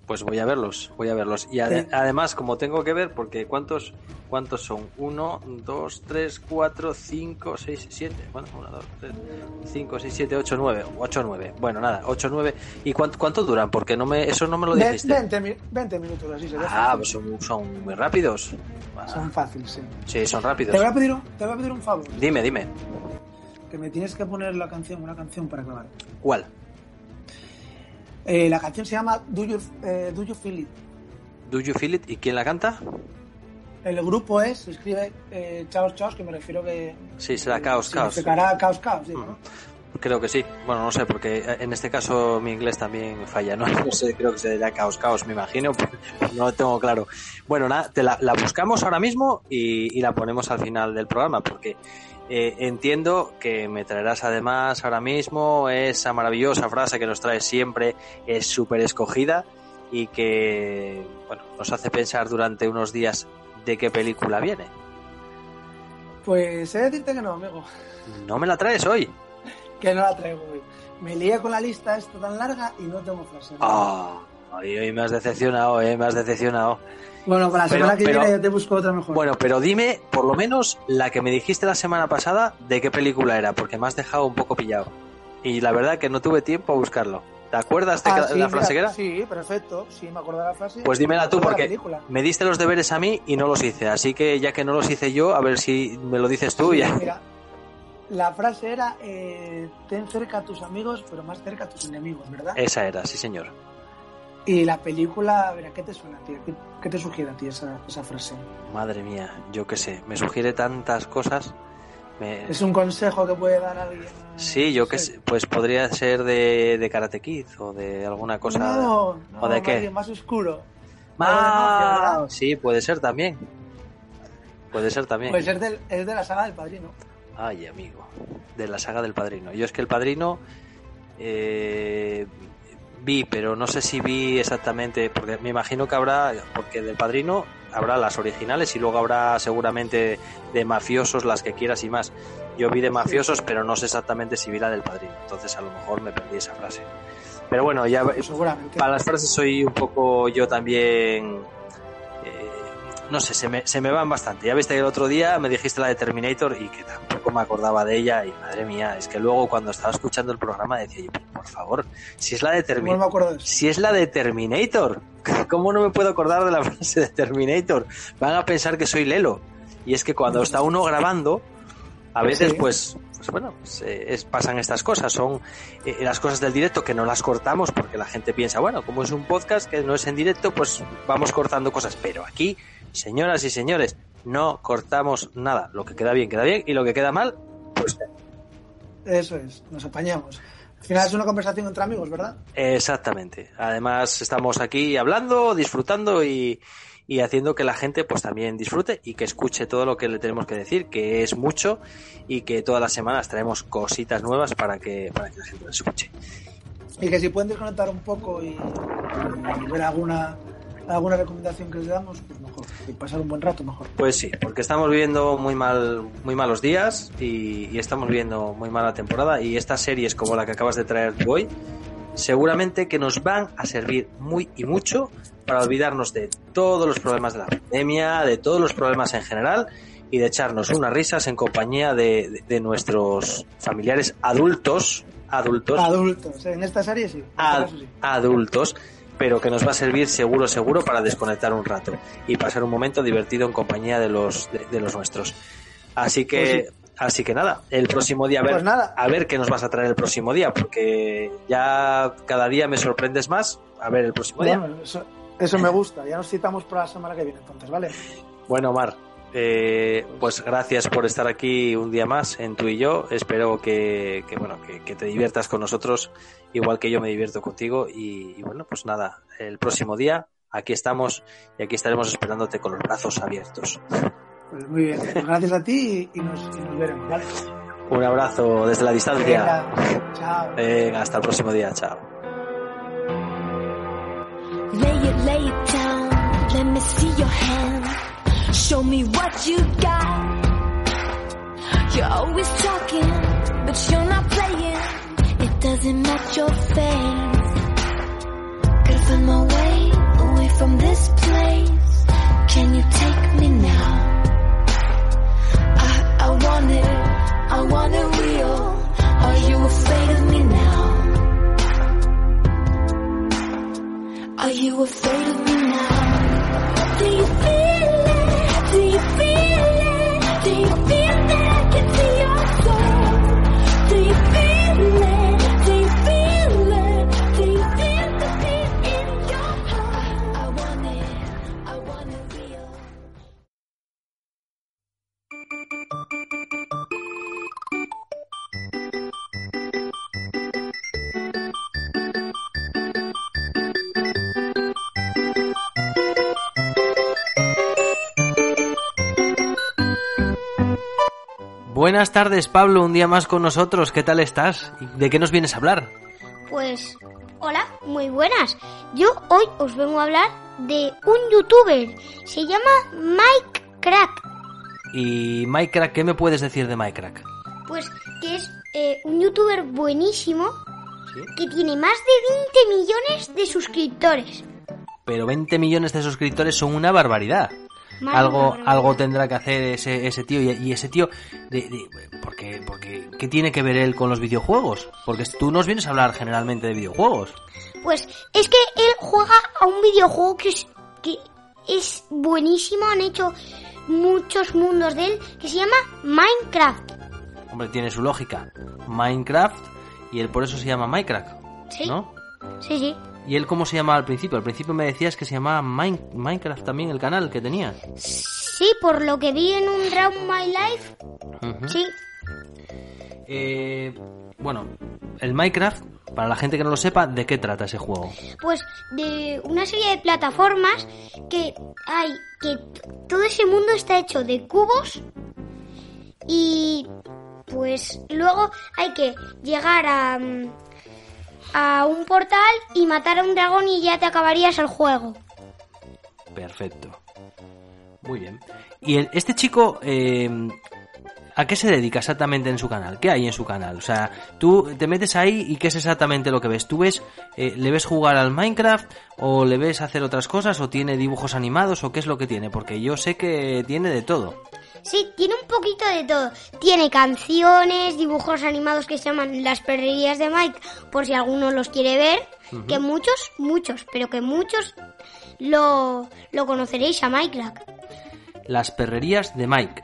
Pues voy a verlos, voy a verlos. Y ade- Sí. además, como tengo que ver, porque ¿cuántos, cuántos son? Uno, dos, tres, cuatro, cinco, seis, siete. Bueno, uno, dos, tres, cinco, seis, siete, ocho, nueve. Ocho, nueve. Bueno, nada, ocho, nueve. ¿Y cuánto, cuánto duran? Porque no me, eso no me lo dijiste. 20, mi- 20 minutos así se ve Ah, pues son, son muy rápidos. Ah, Son fáciles, sí. Sí, son Te rápidos. voy, a pedir un, te voy a pedir un favor, Dime, dime. que me tienes que poner la canción, una canción para acabar. ¿Cuál? Eh, la canción se llama Do You, eh, Do You Feel It. Do You Feel It? ¿Y quién la canta? El grupo es, se escribe eh, Chaos Chaos, que me refiero que... Sí, será Chaos, Chaos. Significará Chaos Chaos, digo, ¿no? Creo que sí. Bueno, no sé, porque en este caso mi inglés también falla, ¿no? [LAUGHS] No sé, creo que será caos, caos, me imagino. [LAUGHS] No lo tengo claro. Bueno, nada, te la, la buscamos ahora mismo y, y la ponemos al final del programa, porque eh, entiendo que me traerás además ahora mismo esa maravillosa frase que nos traes siempre, es súper escogida y que, bueno, nos hace pensar durante unos días de qué película viene. Pues he de decirte que no, amigo. No me la traes hoy. Que no la traigo hoy. Me lié con la lista esta tan larga y no tengo frase. Ah, hoy, hoy me has decepcionado, eh, me has decepcionado. Bueno, para la Pero- semana que pero- viene yo te busco otra mejor. Bueno, pero dime, por lo menos, la que me dijiste la semana pasada, de qué película era, porque me has dejado un poco pillado. Y la verdad que no tuve tiempo a buscarlo. ¿Te acuerdas de Ah, sí, la frase que era? Sí, perfecto. Sí, me acuerdo de la frase. Pues dímela tú, porque me diste los deberes a mí y no los hice. Así que ya que no los hice yo, a ver si me lo dices tú. Sí, ya. Mira, la frase era: eh, ten cerca a tus amigos, pero más cerca a tus enemigos, ¿verdad? Esa era, sí señor. Y la película, a ver, ¿a qué te suena, tío? ¿Qué, qué te sugiere a ti esa, esa frase? Madre mía, yo qué sé, me sugiere tantas cosas. Me- ¿Es un consejo que puede dar alguien? Sí, yo qué sé, pues podría ser de, de Karate Kid o de alguna cosa. No, no, ¿O de más qué? más oscuro. Ah, ¿verdad? sí, puede ser también. Puede ser también. Pues es, del- es de la saga del padrino. Ay, amigo, de la saga del Padrino. Yo es que el Padrino eh, vi, pero no sé si vi exactamente, porque me imagino que habrá, porque del Padrino habrá las originales y luego habrá seguramente de mafiosos las que quieras y más. Yo vi de mafiosos, pero no sé exactamente si vi la del Padrino. Entonces a lo mejor me perdí esa frase. Pero bueno, ya para las frases soy un poco yo también no sé, se me, se me van bastante. Ya viste que el otro día me dijiste la de Terminator y que tampoco me acordaba de ella y madre mía, es que luego cuando estaba escuchando el programa decía, yo, por favor, si es la de Terminator, si es la de Terminator, [LAUGHS] ¿cómo no me puedo acordar de la [LAUGHS] frase de Terminator? Van a pensar que soy Lelo. Y es que cuando está uno grabando, a veces Sí. pues, pues bueno, pues, es- pasan estas cosas, son eh, las cosas del directo que no las cortamos porque la gente piensa, bueno, como es un podcast que no es en directo, pues vamos cortando cosas. Pero aquí, señoras y señores, no cortamos nada. Lo que queda bien, queda bien, y lo que queda mal, pues Eso es, nos apañamos. Al final es una conversación entre amigos, ¿verdad? Exactamente. Además, estamos aquí hablando, disfrutando y, y haciendo que la gente pues también disfrute y que escuche todo lo que le tenemos que decir, que es mucho y que todas las semanas traemos cositas nuevas para que, para que la gente lo escuche. Y que si pueden desconectar un poco y, y ver alguna alguna recomendación que les damos, pues mejor. Y pasar un buen rato, mejor. Pues sí, porque estamos viviendo muy mal, muy malos días y, y estamos viviendo muy mala temporada y estas series como la que acabas de traer hoy, seguramente que nos van a servir muy y mucho para olvidarnos de todos los problemas de la pandemia, de todos los problemas en general y de echarnos unas risas en compañía de, de- de nuestros familiares adultos, adultos, Adultos, en esta serie sí. En este ad- caso sí. adultos, pero que nos va a servir seguro, seguro para desconectar un rato y pasar un momento divertido en compañía de los, de, de los nuestros. Así que, Pues así que nada, el próximo día a ver, Pues nada. a ver qué nos vas a traer el próximo día, porque ya cada día me sorprendes más. A ver el próximo día. Eso, eso me gusta. Ya nos citamos para la semana que viene, entonces, ¿vale? Bueno, Mar, eh, pues gracias por estar aquí un día más en tú y yo. Espero que, que, bueno, que, que te diviertas con nosotros, igual que yo me divierto contigo. Y, y bueno, pues nada, el próximo día aquí estamos y aquí estaremos esperándote con los brazos abiertos. Pues muy bien. Gracias a ti y, y nos, y nos veremos, ¿vale? Un abrazo desde la distancia. Venga, chao. Venga, hasta el próximo día. Chao. Lay it, lay it down. Let me see your hand. Show me what you got. You're always talking, but you're not playing. It doesn't match your face. Gotta find my way away from this place. Can you take me now? I, I want it, I want it real. Are you afraid of me now? Are you afraid of me now? Do you feel Buenas tardes, Pablo, un día más con nosotros. ¿Qué tal estás? ¿Y ¿De qué nos vienes a hablar? Pues, hola, muy buenas. Yo hoy os vengo a hablar de un youtuber. Se llama Mike Crack. Y Minecraft, ¿qué me puedes decir de Minecraft? Pues que es eh, un youtuber buenísimo que tiene más de 20 millones de suscriptores. Pero 20 millones de suscriptores son una barbaridad. Algo, algo tendrá que hacer ese, ese tío. Y, y ese tío, de, de- porque, porque, ¿qué tiene que ver él con los videojuegos? Porque tú nos vienes a hablar generalmente de videojuegos. Pues es que él juega a un videojuego que es, que es buenísimo. Han hecho muchos mundos de él que se llama Minecraft. Hombre, tiene su lógica. Minecraft, y él por eso se llama Minecraft, Sí, ¿no? sí, sí. ¿Y él cómo se llamaba al principio? Al principio me decías que se llamaba Mine- Minecraft también, el canal que tenía. Sí, por lo que vi en un Round My Life, sí. Eh, bueno, el Minecraft, para la gente que no lo sepa, ¿de qué trata ese juego? pues de una serie de plataformas que hay que todo ese mundo está hecho de cubos y pues luego hay que llegar a mm, a un portal y matar a un dragón y ya te acabarías el juego. Perfecto. Muy bien. ¿Y este chico, eh, a qué se dedica exactamente en su canal? ¿Qué hay en su canal? O sea, tú te metes ahí y ¿qué es exactamente lo que ves? ¿Tú ves, eh, le ves jugar al Minecraft o le ves hacer otras cosas o tiene dibujos animados o qué es lo que tiene? Porque yo sé que tiene de todo. Sí, tiene un poquito de todo. Tiene canciones, dibujos animados que se llaman Las perrerías de Mike, por si alguno los quiere ver. Que muchos, muchos, pero que muchos lo, lo conoceréis a Minecraft. Las perrerías de Mike.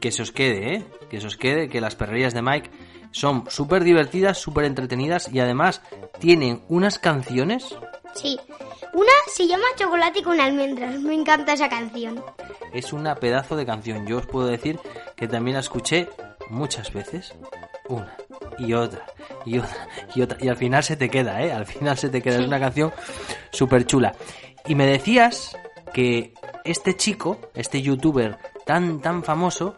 Que se os quede, ¿eh? Que se os quede que las perrerías de Mike son súper divertidas, súper entretenidas y además tienen unas canciones Sí. Una se llama Chocolate con almendras. Me encanta esa canción. Es una pedazo de canción. Yo os puedo decir que también la escuché muchas veces, una y otra y otra y otra y al final se te queda, ¿eh? Al final se te queda. Es una canción súper chula. Y me decías que este chico, este youtuber tan tan famoso,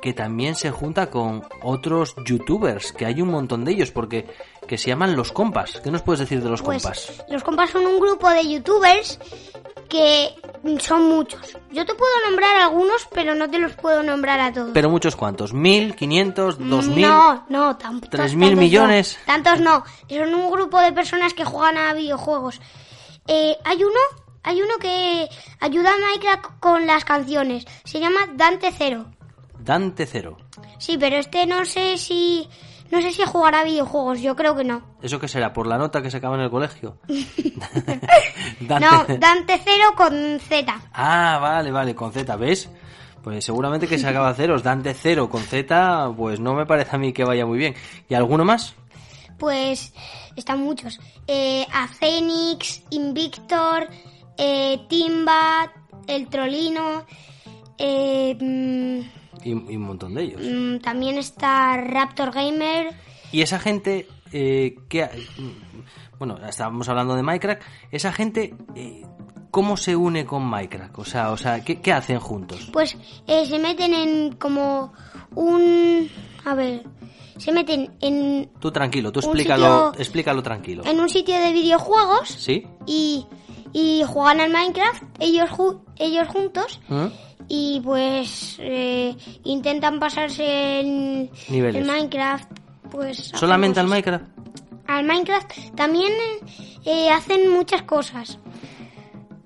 que también se junta con otros youtubers, que hay un montón de ellos, porque que se llaman los compas. ¿Qué nos puedes decir de los Pues compas? los compas son un grupo de youtubers que son muchos. Yo te puedo nombrar algunos, pero no te los puedo nombrar a todos. Pero muchos cuantos, mil, quinientos, dos mil. No, no, tampoco. ¿Tres mil millones? Tantos no. Son un grupo de personas que juegan a videojuegos. Eh, hay uno, hay uno que ayuda a Minecraft con las canciones. Se llama Dante Cero. Dante Cero. Sí, pero este no sé si, no sé si jugará a videojuegos. Yo creo que no. ¿Eso qué será? ¿Por la nota que se acaba en el colegio? [LAUGHS] Dante- No, Dante Cero con Z. Ah, vale, vale, con Z, ¿ves? Pues seguramente que se acaba [LAUGHS] ceros. Dante Cero con Z, pues no me parece a mí que vaya muy bien. ¿Y alguno más? Pues están muchos. Eh, Acenix, Invictor, eh, Timba, El Trolino. eh, mm, Y, y un montón de ellos. mm, también está Raptor Gamer. Y esa gente eh, que... Bueno, estábamos hablando de Minecraft. Esa gente, eh, ¿cómo se une con Minecraft? O sea, o sea ¿qué, qué hacen juntos? Pues eh, se meten en como un... A ver, se meten en, Tú tranquilo, tú explícalo, sitio- explícalo tranquilo. en un sitio de videojuegos ¿Sí? y, y juegan al Minecraft ellos, ju- ellos juntos ¿Mm? Y pues eh, intentan pasarse el, el Minecraft pues ¿Solamente al. Minecraft? al Minecraft también eh, hacen muchas cosas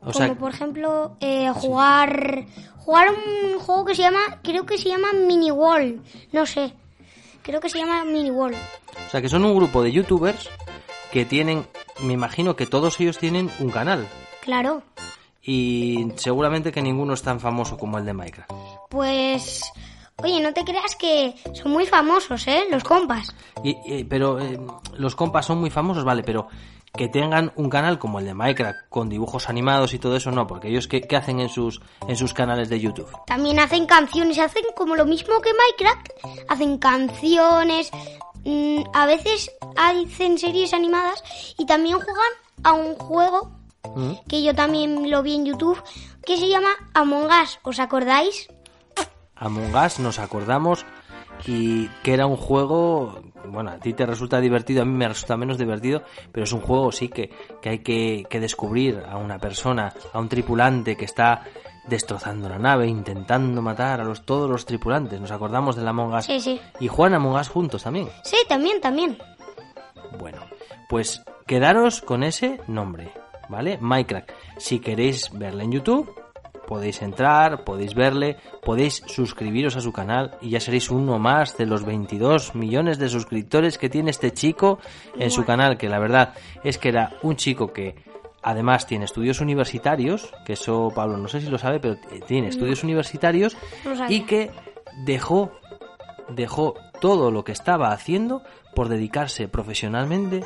O como sea, por ejemplo eh, jugar jugar un juego que se llama creo que se llama Mini Wall no sé creo que se llama Mini Wall o sea, que son un grupo de youtubers que tienen, me imagino que todos ellos tienen un canal. claro Y seguramente que ninguno es tan famoso como el de Minecraft. pues oye no te creas que son muy famosos eh los compas Y, y- pero eh, los compas son muy famosos, vale, pero que tengan un canal como el de Minecraft con dibujos animados y todo eso no, porque ellos qué, qué hacen en sus en sus canales de YouTube. También hacen canciones, hacen como lo mismo que Minecraft, hacen canciones, mm, a veces hacen series animadas y también juegan a un juego ¿Mm? que yo también lo vi en YouTube que se llama Among Us, ¿os acordáis? Among Us nos acordamos y que era un juego, bueno, a ti te resulta divertido, a mí me resulta menos divertido, pero es un juego sí que, que hay que, que descubrir a una persona, a un tripulante que está destrozando la nave, intentando matar a los, todos los tripulantes. Nos acordamos del Among Us. Sí, sí. Y juegan Among Us juntos también. Sí, también, también. Bueno, pues quedaros con ese nombre, ¿vale? Minecraft. Si queréis verle en YouTube, podéis entrar, podéis verle, podéis suscribiros a su canal y ya seréis uno más de los 22 millones de suscriptores que tiene este chico en su canal, que la verdad es que era un chico que además tiene estudios universitarios, que eso Pablo no sé si lo sabe, pero tiene estudios universitarios y que dejó dejó todo lo que estaba haciendo por dedicarse profesionalmente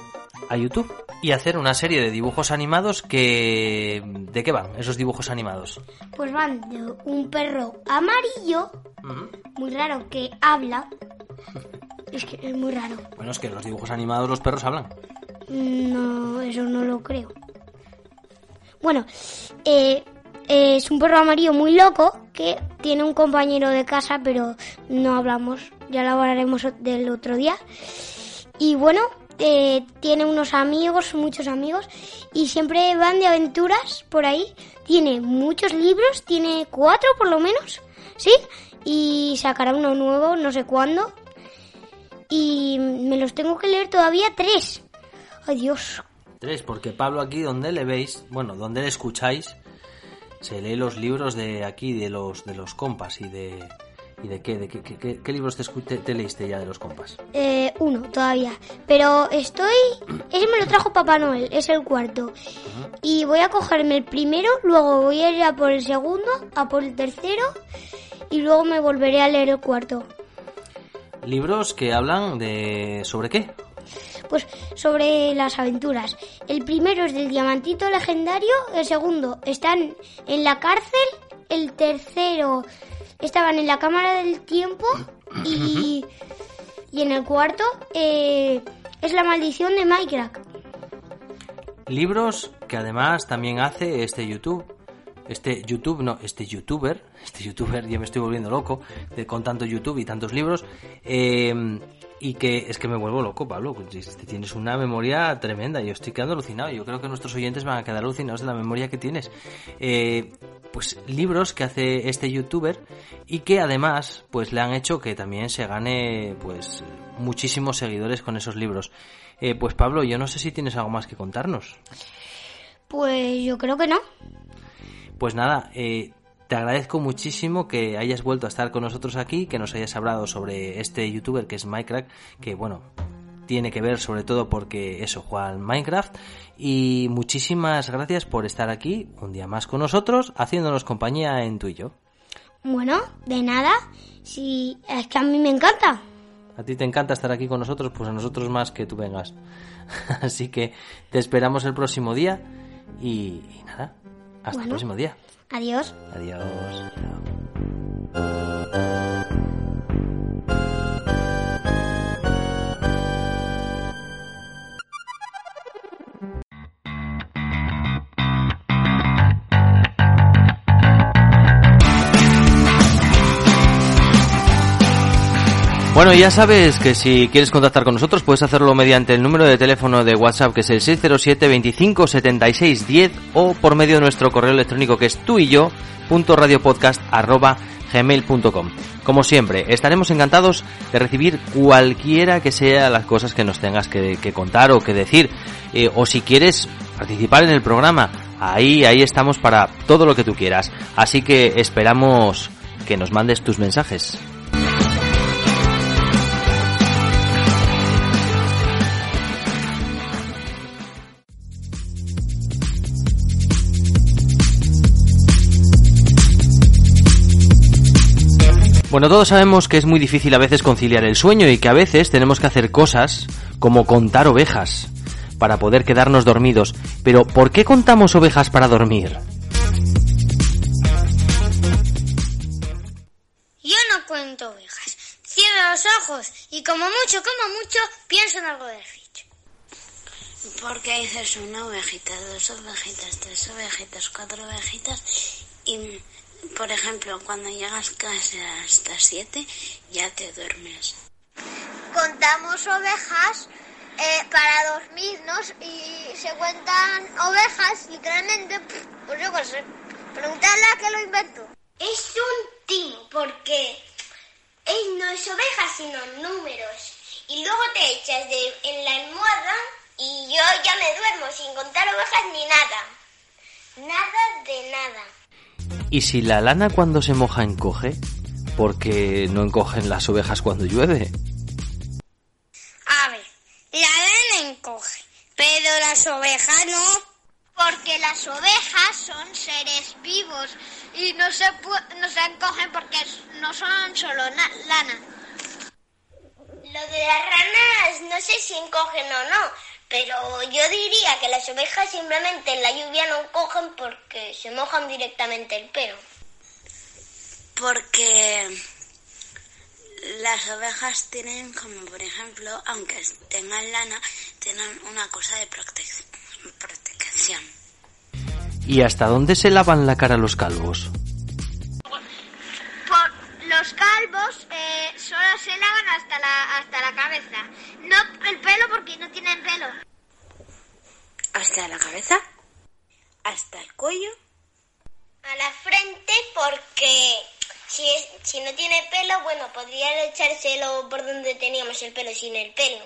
a YouTube y hacer una serie de dibujos animados que ¿de qué van esos dibujos animados? Pues van de un perro amarillo, muy raro, que habla. [LAUGHS] Es que es muy raro. Bueno, es que en los dibujos animados los perros hablan. No, eso no lo creo. Bueno, eh, es un perro amarillo muy loco que tiene un compañero de casa, pero no hablamos. Ya lo hablaremos del otro día. Y bueno, eh, tiene unos amigos, muchos amigos, y siempre van de aventuras por ahí. Tiene muchos libros, tiene cuatro por lo menos, ¿sí? Y sacará uno nuevo, no sé cuándo. Y me los tengo que leer todavía tres. Ay Dios, Tres, porque Pablo aquí donde le veis, bueno, donde le escucháis, se lee los libros de aquí de los de los compas y de y de qué, de qué, qué- qué- qué libros te- te leíste ya de los compas. Eh, uno todavía. Pero estoy. Ese me lo trajo Papá Noel, es el cuarto. Y voy a cogerme el primero, luego voy a ir a por el segundo, a por el tercero. Y luego me volveré a leer el cuarto. Libros que hablan de sobre qué? Pues sobre las aventuras. El primero es del diamantito legendario. El segundo están en la cárcel el tercero estaban en la cámara del tiempo y, y en el cuarto eh, es la maldición de Minecraft. Libros que además también hace este YouTube. Este YouTube, no, este youtuber, [LAUGHS] este youtuber, ya me estoy volviendo loco de- con tanto YouTube y tantos libros. eh, y que es que me vuelvo loco, Pablo. Tienes una memoria tremenda. Yo estoy quedando alucinado. Yo creo que nuestros oyentes van a quedar alucinados de la memoria que tienes. Eh, pues libros que hace este youtuber y que además pues le han hecho que también se gane pues muchísimos seguidores con esos libros. Eh, pues Pablo, yo no sé si tienes algo más que contarnos. Pues yo creo que no. Pues nada, eh, te agradezco muchísimo que hayas vuelto a estar con nosotros aquí, que nos hayas hablado sobre este youtuber que es Minecraft, que bueno, tiene que ver sobre todo porque eso, juega al Minecraft. Y muchísimas gracias por estar aquí un día más con nosotros, haciéndonos compañía en tú y yo. Bueno, de nada. Si es que a mí me encanta. A ti te encanta estar aquí con nosotros, pues a nosotros más que tú vengas. [LAUGHS] Así que te esperamos el próximo día y, y nada, hasta el próximo día. Adiós. Adiós. Bueno, ya sabes que si quieres contactar con nosotros puedes hacerlo mediante el número de teléfono de WhatsApp que es el 607 25 76 10 o por medio de nuestro correo electrónico que es tú y yo punto radiopodcast arroba gmail.com. Como siempre, estaremos encantados de recibir cualquiera que sea las cosas que nos tengas que, contar o que decir. Eh, o si quieres participar en el programa, ahí, ahí estamos para todo lo que tú quieras. Así que esperamos que nos mandes tus mensajes. Bueno, todos sabemos que es muy difícil a veces conciliar el sueño y que a veces tenemos que hacer cosas como contar ovejas para poder quedarnos dormidos. Pero ¿por qué contamos ovejas para dormir? Yo no cuento ovejas. Cierro los ojos y como mucho, como mucho, pienso en algo del ficho. Porque dices una ovejita, dos ovejitas, tres ovejitas, cuatro ovejitas y, por ejemplo, cuando llegas casi hasta siete ya te duermes. Contamos ovejas eh, para dormirnos y se cuentan ovejas literalmente, pues yo qué sé. Preguntarle a que lo inventó. Es un timo porque es, no es ovejas sino números. Y luego te echas de, en la almohada y yo ya me duermo sin contar ovejas ni nada. Nada de nada. ¿Y si la lana cuando se moja encoge? Porque no encogen las ovejas cuando llueve. A ver, la lana encoge, pero las ovejas no. Porque las ovejas son seres vivos y no se, no se encogen porque no son solo na- lana. Lo de las ranas no sé si encogen o no, pero yo diría que las ovejas simplemente en la lluvia no encogen porque se mojan directamente el pelo. Porque las ovejas tienen, como por ejemplo, aunque tengan lana, tienen una cosa de protec- protección. ¿Y hasta dónde se lavan la cara los calvos? Los calvos eh, solo se lavan hasta la, hasta la cabeza. No el pelo porque no tienen pelo. ¿Hasta la cabeza? ¿Hasta el cuello? A la frente porque si, es- si no tiene pelo, bueno, podría echárselo por donde teníamos el pelo sin el pelo.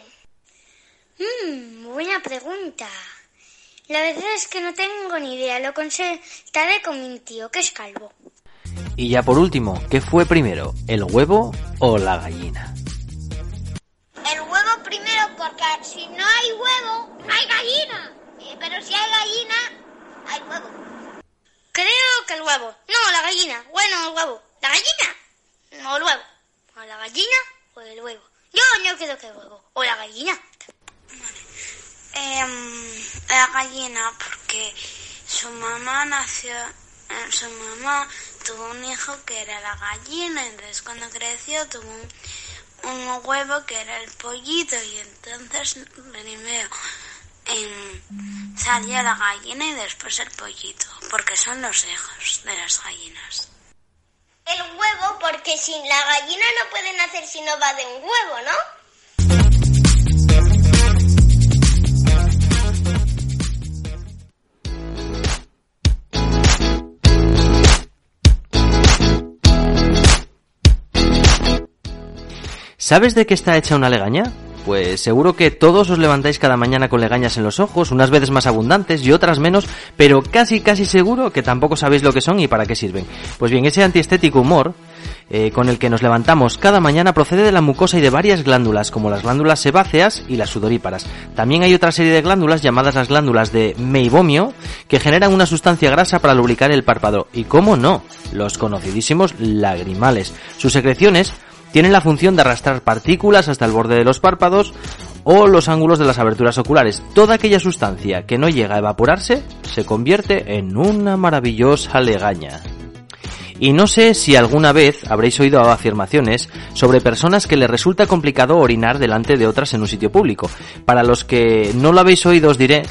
Mmm, buena pregunta. La verdad es que no tengo ni idea. Lo consultaré con mi tío, que es calvo. Y ya por último, ¿qué fue primero, el huevo o la gallina? El huevo primero porque si no hay huevo, no hay gallina. Eh, Pero si hay gallina, hay huevo. Creo que el huevo. No, la gallina. Bueno, el huevo. ¿La gallina? No, el huevo. ¿O la gallina o el huevo? Yo no creo que el huevo. O la gallina. Em, la gallina, porque su mamá nació, eh, su mamá tuvo un hijo que era la gallina, entonces cuando creció tuvo un, huevo que era el pollito y entonces primero em, salió la gallina y después el pollito, porque son los hijos de las gallinas. El huevo, porque sin la gallina no puede nacer si no va de un huevo, ¿no? ¿Sabes de qué está hecha una legaña? Pues seguro que todos os levantáis cada mañana con legañas en los ojos, unas veces más abundantes y otras menos, pero casi casi seguro que tampoco sabéis lo que son y para qué sirven. Pues bien, ese antiestético humor eh, con el que nos levantamos cada mañana procede de la mucosa y de varias glándulas, como las glándulas sebáceas y las sudoríparas. También hay otra serie de glándulas llamadas las glándulas de meibomio que generan una sustancia grasa para lubricar el párpado. Y cómo no, los conocidísimos lagrimales. Sus secreciones tienen la función de arrastrar partículas hasta el borde de los párpados o los ángulos de las aberturas oculares. Toda aquella sustancia que no llega a evaporarse se convierte en una maravillosa legaña. Y no sé si alguna vez habréis oído afirmaciones sobre personas que les resulta complicado orinar delante de otras en un sitio público. Para los que no lo habéis oído os diré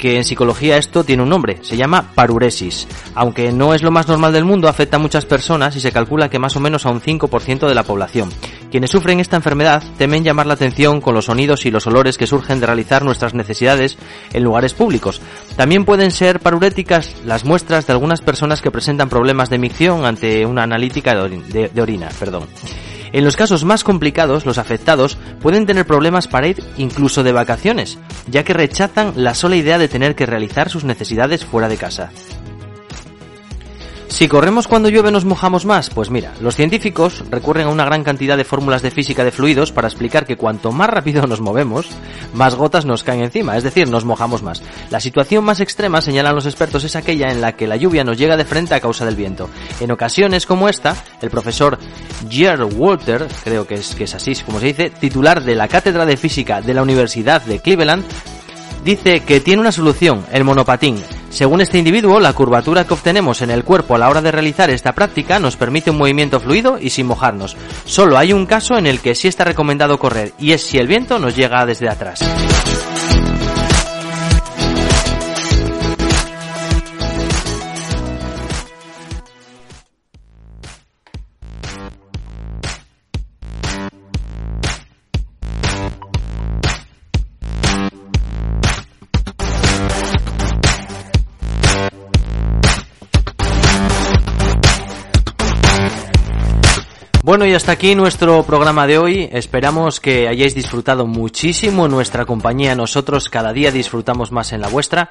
que en psicología esto tiene un nombre, se llama paruresis. Aunque no es lo más normal del mundo, afecta a muchas personas y se calcula que más o menos a un 5% de la población. Quienes sufren esta enfermedad temen llamar la atención con los sonidos y los olores que surgen de realizar nuestras necesidades en lugares públicos. También pueden ser paruréticas las muestras de algunas personas que presentan problemas de micción ante una analítica de, orin- de- de orina. Perdón. En los casos más complicados, los afectados pueden tener problemas para ir incluso de vacaciones, ya que rechazan la sola idea de tener que realizar sus necesidades fuera de casa. Si corremos cuando llueve nos mojamos más, pues mira, los científicos recurren a una gran cantidad de fórmulas de física de fluidos para explicar que cuanto más rápido nos movemos, más gotas nos caen encima, es decir, nos mojamos más. La situación más extrema, señalan los expertos, es aquella en la que la lluvia nos llega de frente a causa del viento. En ocasiones como esta, el profesor Gerald Walter, creo que es, que es así como se dice, titular de la Cátedra de Física de la Universidad de Cleveland, dice que tiene una solución, el monopatín. Según este individuo, la curvatura que obtenemos en el cuerpo a la hora de realizar esta práctica nos permite un movimiento fluido y sin mojarnos. Solo hay un caso en el que sí está recomendado correr, y es si el viento nos llega desde atrás. Bueno, y hasta aquí nuestro programa de hoy. Esperamos que hayáis disfrutado muchísimo nuestra compañía. Nosotros cada día disfrutamos más en la vuestra.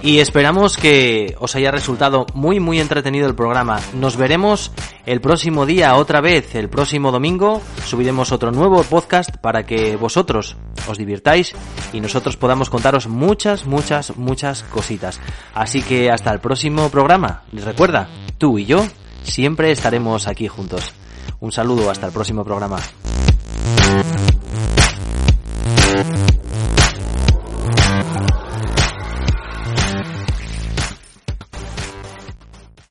Y esperamos que os haya resultado muy muy entretenido el programa. Nos veremos el próximo día otra vez, el próximo domingo. Subiremos otro nuevo podcast para que vosotros os divirtáis y nosotros podamos contaros muchas, muchas, muchas cositas. Así que hasta el próximo programa. Recuerda, tú y yo siempre estaremos aquí juntos. Un saludo, hasta el próximo programa.